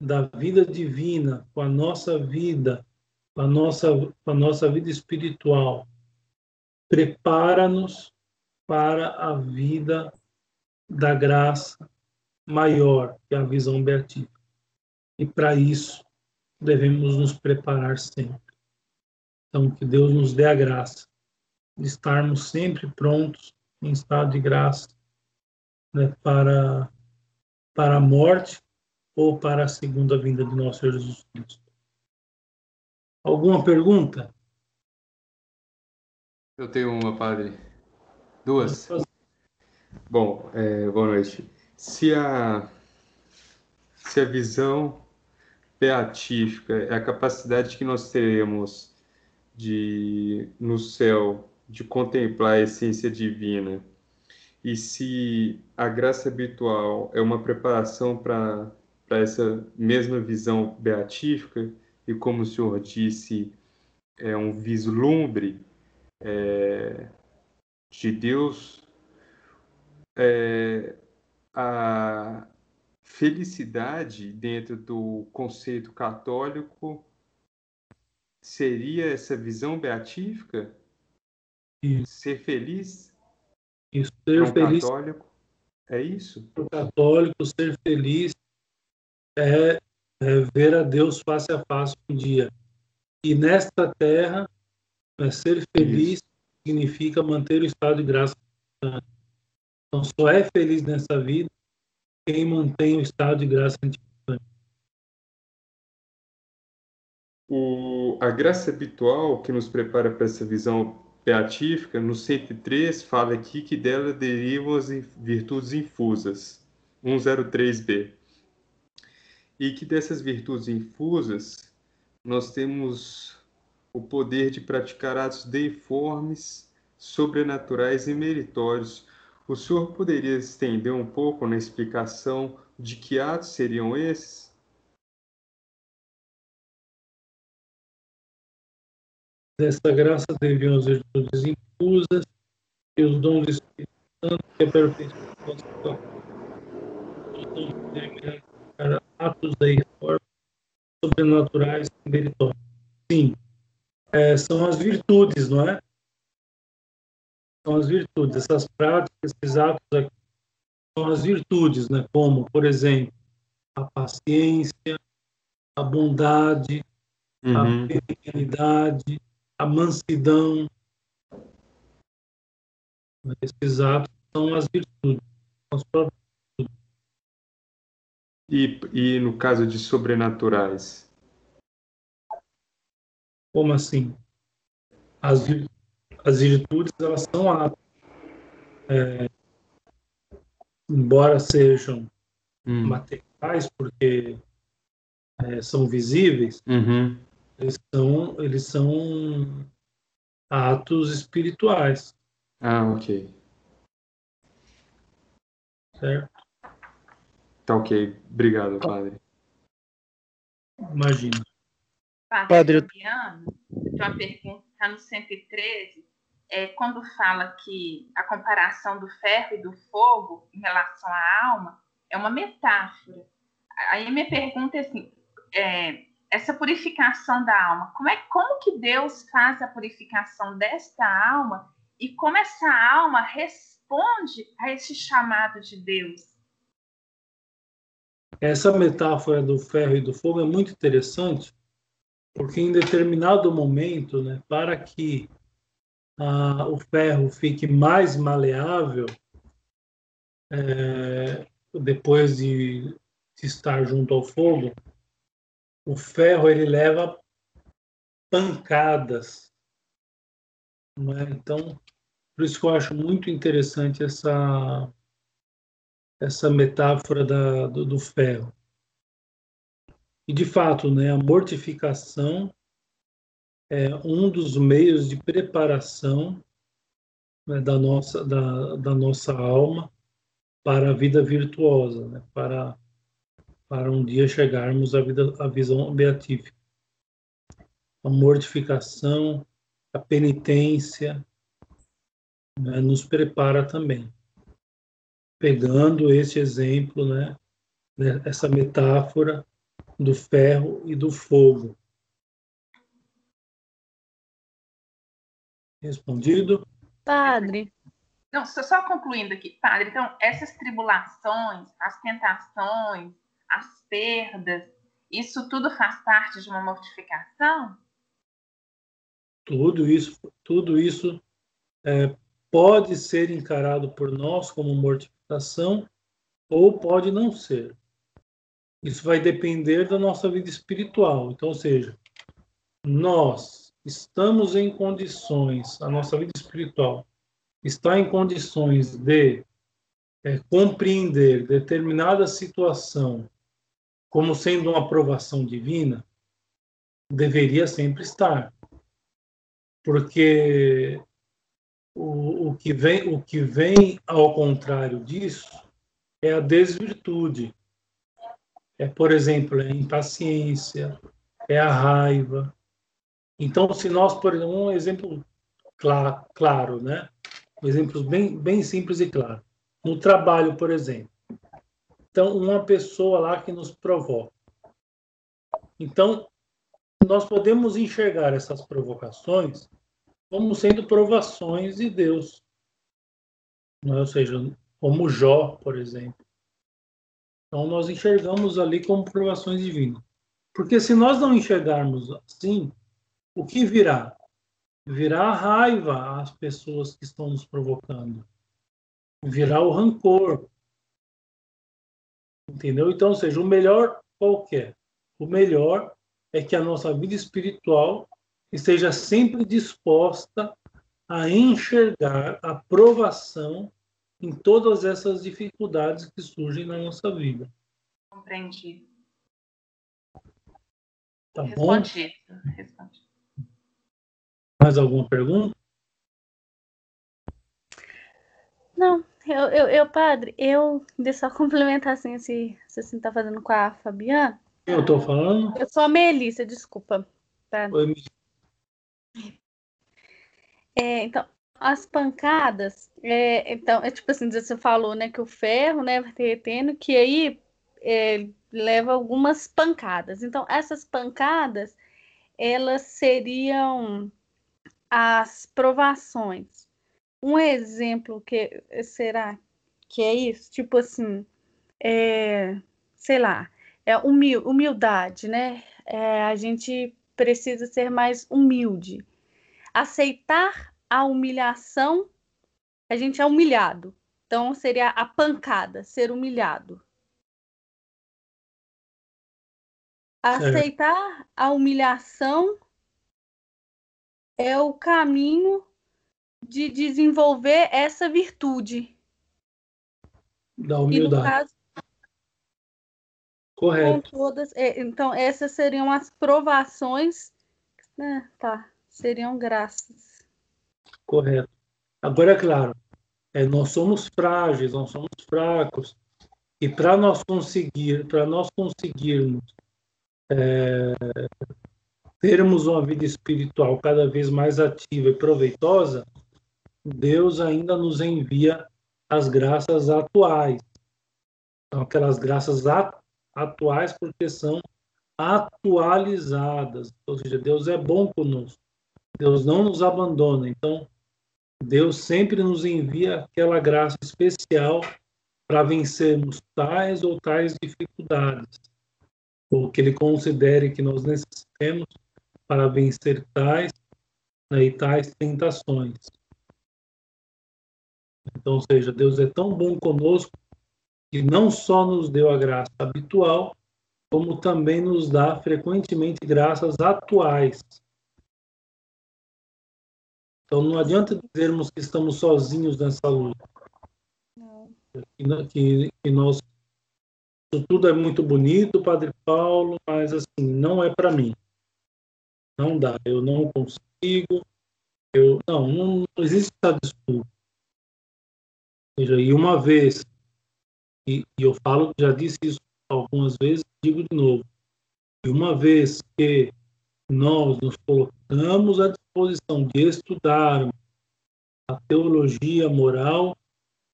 da vida divina com a nossa vida, com a nossa, com a nossa vida espiritual, prepara-nos para a vida da graça maior, que é a visão beatífica. E para isso devemos nos preparar sempre. Então, que Deus nos dê a graça de estarmos sempre prontos, em estado de graça, né, para, para a morte ou para a segunda vinda do nosso Senhor Jesus Cristo. Alguma pergunta? Eu tenho uma, padre. Duas. Bom, é, boa noite. Se a, se a visão beatífica é a capacidade que nós teremos de, no céu, de contemplar a essência divina, e se a graça habitual é uma preparação para essa mesma visão beatífica, e como o senhor disse, é um vislumbre é, de Deus, é, a, felicidade dentro do conceito católico seria essa visão beatífica? Isso. Ser feliz? Isso, ser um feliz. católico. É isso? O católico, ser feliz é, é, ver a Deus face a face um dia. E nesta terra, é, ser feliz isso. significa manter o estado de graça. Então, só é feliz nessa vida quem mantém o estado de graça o, a graça habitual que nos prepara para essa visão beatífica, no 103, fala aqui que dela derivam as virtudes infusas, 103b. E que dessas virtudes infusas, nós temos o poder de praticar atos deiformes, sobrenaturais e meritórios, o senhor poderia estender um pouco na explicação de que atos seriam esses? Dessa graça deviam as virtudes infusas e os dons do Espírito Santo que aperfeiçoam atos da reforma sobrenaturais meritórios. Sim, é, são as virtudes, não é? São as virtudes. Essas práticas, esses atos aqui, são as virtudes, né? como, por exemplo, a paciência, a bondade, uhum. a benignidade, a mansidão. Esses atos são as virtudes, são as próprias virtudes. E, e no caso de sobrenaturais? Como assim? As virtudes as virtudes elas são atos. É, embora sejam hum. materiais, porque é, são visíveis, uhum. eles, são, eles são atos espirituais. Ah, ok. Certo? Tá ok. Obrigado, padre. Imagina. Padre, padre. Fabiano, tem uma pergunta, está no 113 é, quando fala que a comparação do ferro e do fogo em relação à alma é uma metáfora. Aí minha pergunta é assim, é, essa purificação da alma, como é como que Deus faz a purificação desta alma e como essa alma responde a esse chamado de Deus? Essa metáfora do ferro e do fogo é muito interessante, porque em determinado momento, né, para que o ferro fique mais maleável é, depois de, de, estar junto ao fogo, o ferro ele leva pancadas. É? Então, por isso que eu acho muito interessante essa essa metáfora da, do, do ferro. E de fato, né, a mortificação é um dos meios de preparação né, da, nossa, da, da nossa alma para a vida virtuosa, né, para, para um dia chegarmos à, vida, à visão beatífica. A mortificação, a penitência, né, nos prepara também. Pegando esse exemplo, né, né essa metáfora do ferro e do fogo. Respondido. Padre. Não, só concluindo aqui, padre. Então, essas tribulações, as tentações, as perdas, isso tudo faz parte de uma mortificação? Tudo isso, tudo isso é, pode ser encarado por nós como mortificação ou pode não ser. Isso vai depender da nossa vida espiritual. Então, ou seja, nós estamos em condições, a nossa vida espiritual está em condições de é, compreender determinada situação como sendo uma aprovação divina, deveria sempre estar. Porque o, o, que vem, o que vem ao contrário disso é a desvirtude. É, por exemplo, é a impaciência, é a raiva, então, se nós, por um exemplo claro, claro né? Um exemplo bem, bem simples e claro. No trabalho, por exemplo, então uma pessoa lá que nos provoca. Então, nós podemos enxergar essas provocações como sendo provações de Deus. É? Ou seja, como Jó, por exemplo. Então, nós enxergamos ali como provações divinas. Porque se nós não enxergarmos assim, o que virá? Virá raiva às pessoas que estão nos provocando. Virá o rancor. Entendeu? Então, ou seja, o melhor qualquer. O melhor é que a nossa vida espiritual esteja sempre disposta a enxergar a provação em todas essas dificuldades que surgem na nossa vida. Compreendi. Tá Respondi. bom? Respondi. Mais alguma pergunta? Não, eu, eu, eu, padre, eu de só complementar assim, se você assim, tá fazendo com a Fabiana. Eu tô falando? Eu sou a Melissa, desculpa. Tá? Oi, É, então, as pancadas, é, então, é tipo assim, você falou, né, que o ferro, né, vai derretendo, que aí é, leva algumas pancadas. Então, essas pancadas, elas seriam as provações. Um exemplo que será que é isso? Tipo assim, é, sei lá, é humil, humildade, né? É, a gente precisa ser mais humilde. Aceitar a humilhação, a gente é humilhado. Então seria a pancada, ser humilhado. Aceitar a humilhação é o caminho de desenvolver essa virtude. Da humildade. caso, Correto. todas, é, então essas seriam as provações, né? Tá, seriam graças. Correto. Agora, é claro, é, nós somos frágeis, nós somos fracos, e para nós conseguir, para nós conseguirmos é, termos uma vida espiritual cada vez mais ativa e proveitosa, Deus ainda nos envia as graças atuais. Então, aquelas graças atuais porque são atualizadas. Ou seja, Deus é bom conosco. Deus não nos abandona. Então, Deus sempre nos envia aquela graça especial para vencermos tais ou tais dificuldades, ou que Ele considere que nós necessitemos para vencer tais né, e tais tentações. Então, ou seja, Deus é tão bom conosco que não só nos deu a graça habitual, como também nos dá frequentemente graças atuais. Então não adianta dizermos que estamos sozinhos nessa luta. Que, que, que nós isso tudo é muito bonito, Padre Paulo, mas assim não é para mim. Não dá, eu não consigo. Eu não, não existe essa desculpa. Seja, e uma vez e, e eu falo, já disse isso algumas vezes, digo de novo. E uma vez que nós nos colocamos à disposição de estudar a teologia moral,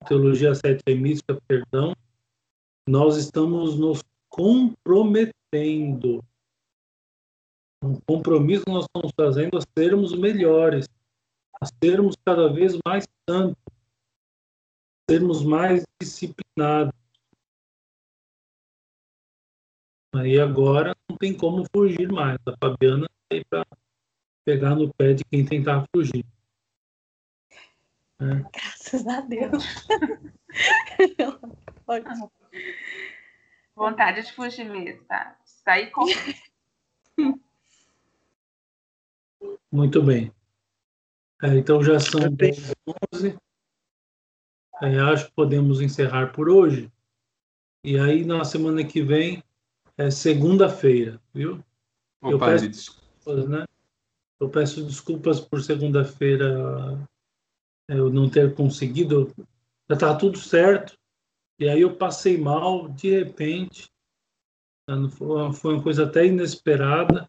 a teologia setemística, perdão, nós estamos nos comprometendo. Um compromisso que nós estamos fazendo a sermos melhores, a sermos cada vez mais santos, a sermos mais disciplinados. Aí agora não tem como fugir mais. A Fabiana aí para pegar no pé de quem tentar fugir. É. Graças a Deus. Ótimo. Vontade de fugir mesmo, tá? Sair com. Muito bem. É, então já são 10 11. É, acho que podemos encerrar por hoje. E aí na semana que vem é segunda-feira, viu? Ô, Eu peço- Né? Eu peço desculpas por segunda-feira é, eu não ter conseguido. Já estava tudo certo. E aí eu passei mal de repente. Foi uma coisa até inesperada.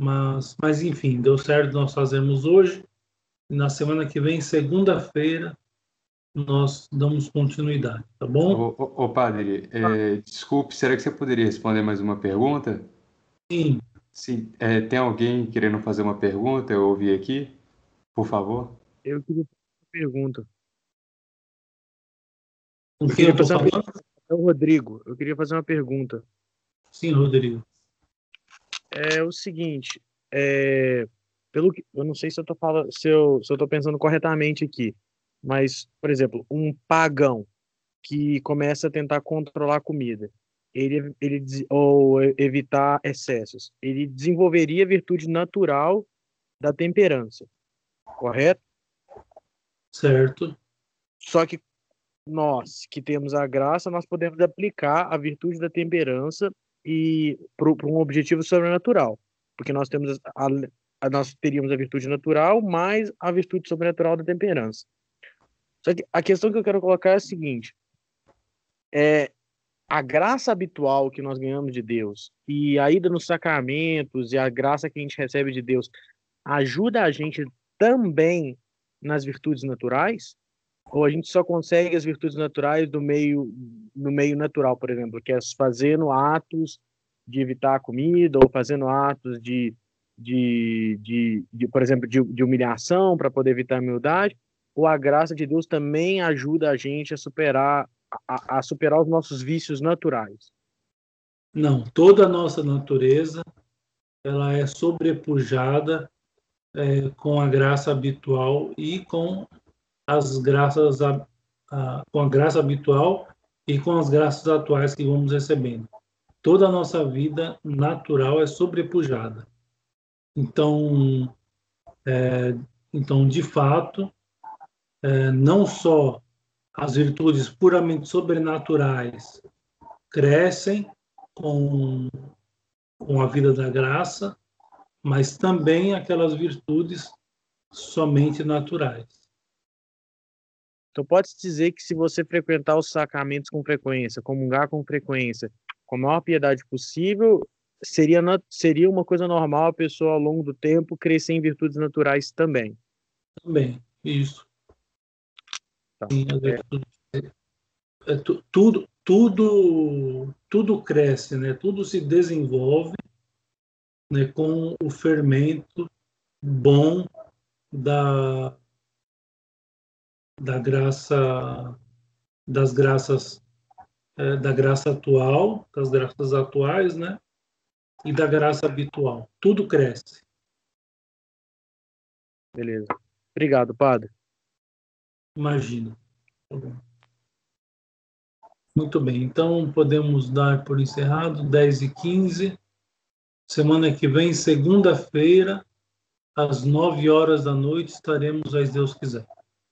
Mas, mas enfim, deu certo nós fazemos hoje. E na semana que vem, segunda-feira, nós damos continuidade, tá bom? Ô, ô, ô padre, é, desculpe, será que você poderia responder mais uma pergunta? Sim. Sim. É, tem alguém querendo fazer uma pergunta? Eu ouvi aqui, por favor. Eu queria fazer uma pergunta. Com quem eu estou falando? É o Rodrigo. Eu queria fazer uma pergunta. Sim, Rodrigo. É o seguinte, é, pelo que, eu não sei se eu tô falando, se eu, se eu tô pensando corretamente aqui, mas, por exemplo, um pagão que começa a tentar controlar a comida, ele, ele ou evitar excessos, ele desenvolveria a virtude natural da temperança, correto? Certo. Só que nós que temos a graça, nós podemos aplicar a virtude da temperança e para um objetivo sobrenatural, porque nós temos a, a, nós teríamos a virtude natural mais a virtude sobrenatural da temperança. Só que a questão que eu quero colocar é a seguinte: é a graça habitual que nós ganhamos de Deus e a ida nos sacramentos e a graça que a gente recebe de Deus ajuda a gente também nas virtudes naturais? Ou a gente só consegue as virtudes naturais do meio no meio natural, por exemplo, que é fazendo atos de evitar a comida ou fazendo atos de, de, de, de por exemplo, de, de humilhação para poder evitar a humildade? ou a graça de Deus também ajuda a gente a superar a, a superar os nossos vícios naturais? Não, toda a nossa natureza ela é sobrepujada é, com a graça habitual e com as graças a, a, com a graça habitual e com as graças atuais que vamos recebendo. Toda a nossa vida natural é sobrepujada. Então, é, então de fato, é, não só as virtudes puramente sobrenaturais crescem com, com a vida da graça, mas também aquelas virtudes somente naturais. Então pode-se dizer que se você frequentar os sacramentos com frequência, comungar com frequência, com a maior piedade possível, seria, seria uma coisa normal a pessoa ao longo do tempo crescer em virtudes naturais também. Também, isso. Tá. Sim, é. É, é, tudo, tudo, tudo cresce, né? Tudo se desenvolve né, com o fermento bom da, da graça, das graças, é, da graça atual, das graças atuais, né? E da graça habitual. Tudo cresce. Beleza. Obrigado, padre. Imagina. Muito bem, então podemos dar por encerrado 10 e 15. Semana que vem, segunda-feira, às 9 horas da noite, estaremos, se Deus quiser.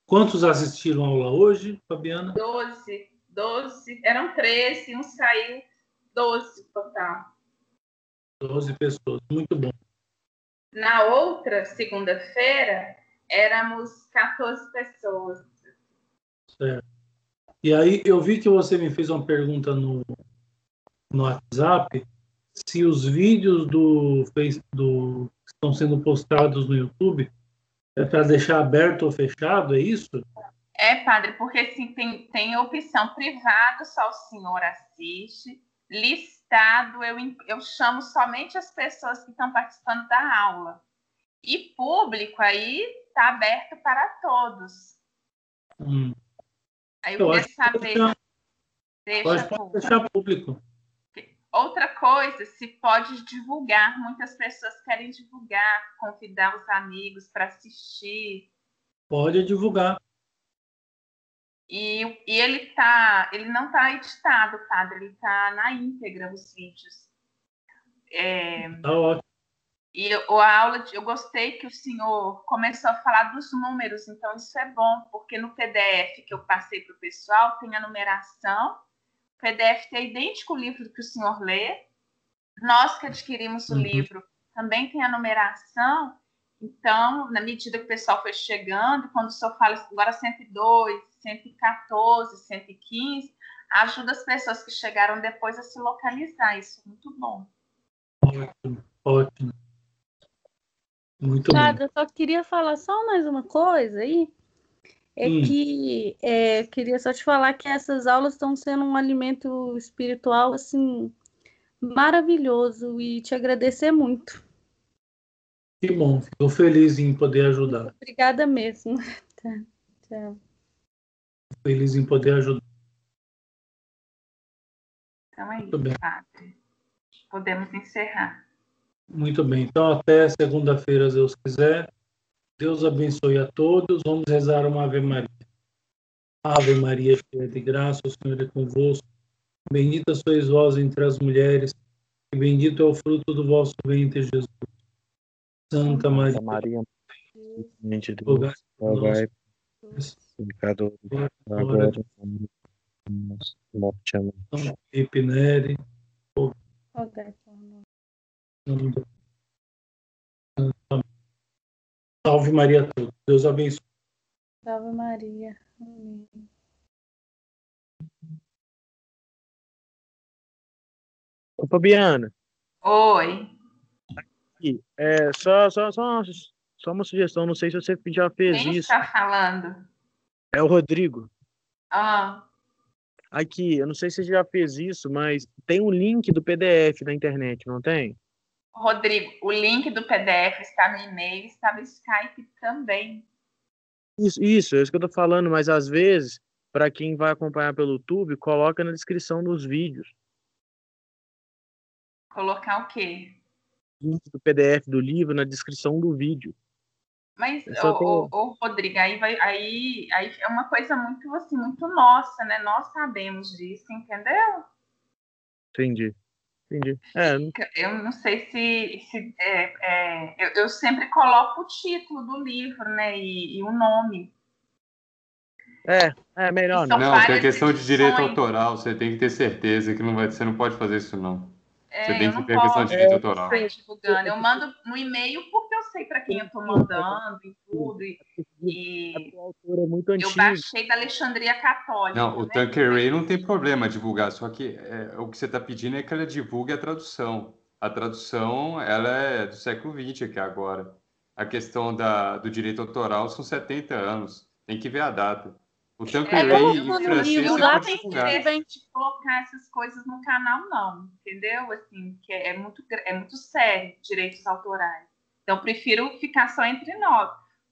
Quantos assistiram a aula hoje, Fabiana? 12. 12. Eram 13, um saiu, 12 total. 12 pessoas, muito bom. Na outra segunda-feira, éramos 14 pessoas. Certo. E aí eu vi que você me fez uma pergunta no, no WhatsApp se os vídeos do, do que estão sendo postados no YouTube é para deixar aberto ou fechado, é isso? É, padre, porque assim, tem, tem opção privado, só o senhor assiste, listado, eu, eu chamo somente as pessoas que estão participando da aula. E público aí está aberto para todos. Hum. Aí eu, eu queria saber. Deixa pode deixar público. Outra coisa, se pode divulgar. Muitas pessoas querem divulgar, convidar os amigos para assistir. Pode divulgar. E, e ele tá, ele não está editado, padre, ele está na íntegra os vídeos. É, tá ótimo. E a aula, eu gostei que o senhor começou a falar dos números, então isso é bom, porque no PDF que eu passei para o pessoal tem a numeração, o PDF é idêntico ao livro que o senhor lê, nós que adquirimos o uhum. livro também tem a numeração, então, na medida que o pessoal foi chegando, quando o senhor fala agora 102, 114, 115, ajuda as pessoas que chegaram depois a se localizar, isso é muito bom. Ótimo, ótimo. Muito Nada, eu só queria falar só mais uma coisa aí. É hum. que é, queria só te falar que essas aulas estão sendo um alimento espiritual assim maravilhoso e te agradecer muito. Que bom, fico feliz em poder ajudar. Obrigada mesmo. Tá, tchau. Feliz em poder ajudar. Então é isso, padre. Podemos encerrar. Muito bem. Então, até segunda-feira, se Deus quiser. Deus abençoe a todos. Vamos rezar uma Ave Maria. Ave Maria, cheia de graça, o Senhor é convosco. Bendita sois vós entre as mulheres, e bendito é o fruto do vosso ventre, Jesus. Santa Maria, Maria Mãe de Deus, rogai pecadores, agora morte. Amém. Epinere, rogai por nós. Salve Maria a todos. Deus abençoe. Salve Maria. Amém. Ô, Fabiana. Oi. Aqui, é, só, só, só, só uma sugestão, não sei se você já fez Quem isso. Quem está falando? É o Rodrigo. Ah. Aqui, eu não sei se você já fez isso, mas tem um link do PDF na internet, não tem? Rodrigo, o link do PDF está no e-mail, está no Skype também. Isso, isso, é isso que eu tô falando, mas às vezes, para quem vai acompanhar pelo YouTube, coloca na descrição dos vídeos. Colocar o quê? Link do PDF do livro na descrição do vídeo. Mas, o, o, Rodrigo, aí, vai, aí, aí é uma coisa muito assim, muito nossa, né? Nós sabemos disso, entendeu? Entendi. Entendi. É, eu não sei se. se é, é, eu, eu, sempre coloco o título do livro, né? E, e o nome. É, é melhor não. Não, tem questão de direito autoral, você tem que ter certeza que não vai, você não pode fazer isso, não. É, você tem que ter a questão de direito é, autoral. Divulgando. Eu mando no e-mail porque eu sei para quem eu estou mandando e tudo. E, e é muito eu baixei da Alexandria Católica. Não, o né? Tanqueray não tem problema divulgar, só que é, o que você está pedindo é que ela divulgue a tradução. A tradução ela é do século XX aqui agora. A questão da, do direito autoral são 70 anos. Tem que ver a data. O Tanqueray é, em francês não tenho interesse de colocar essas coisas no canal, não. Entendeu? Assim, que é, muito, é muito sério direitos autorais. Então, prefiro ficar só entre nós.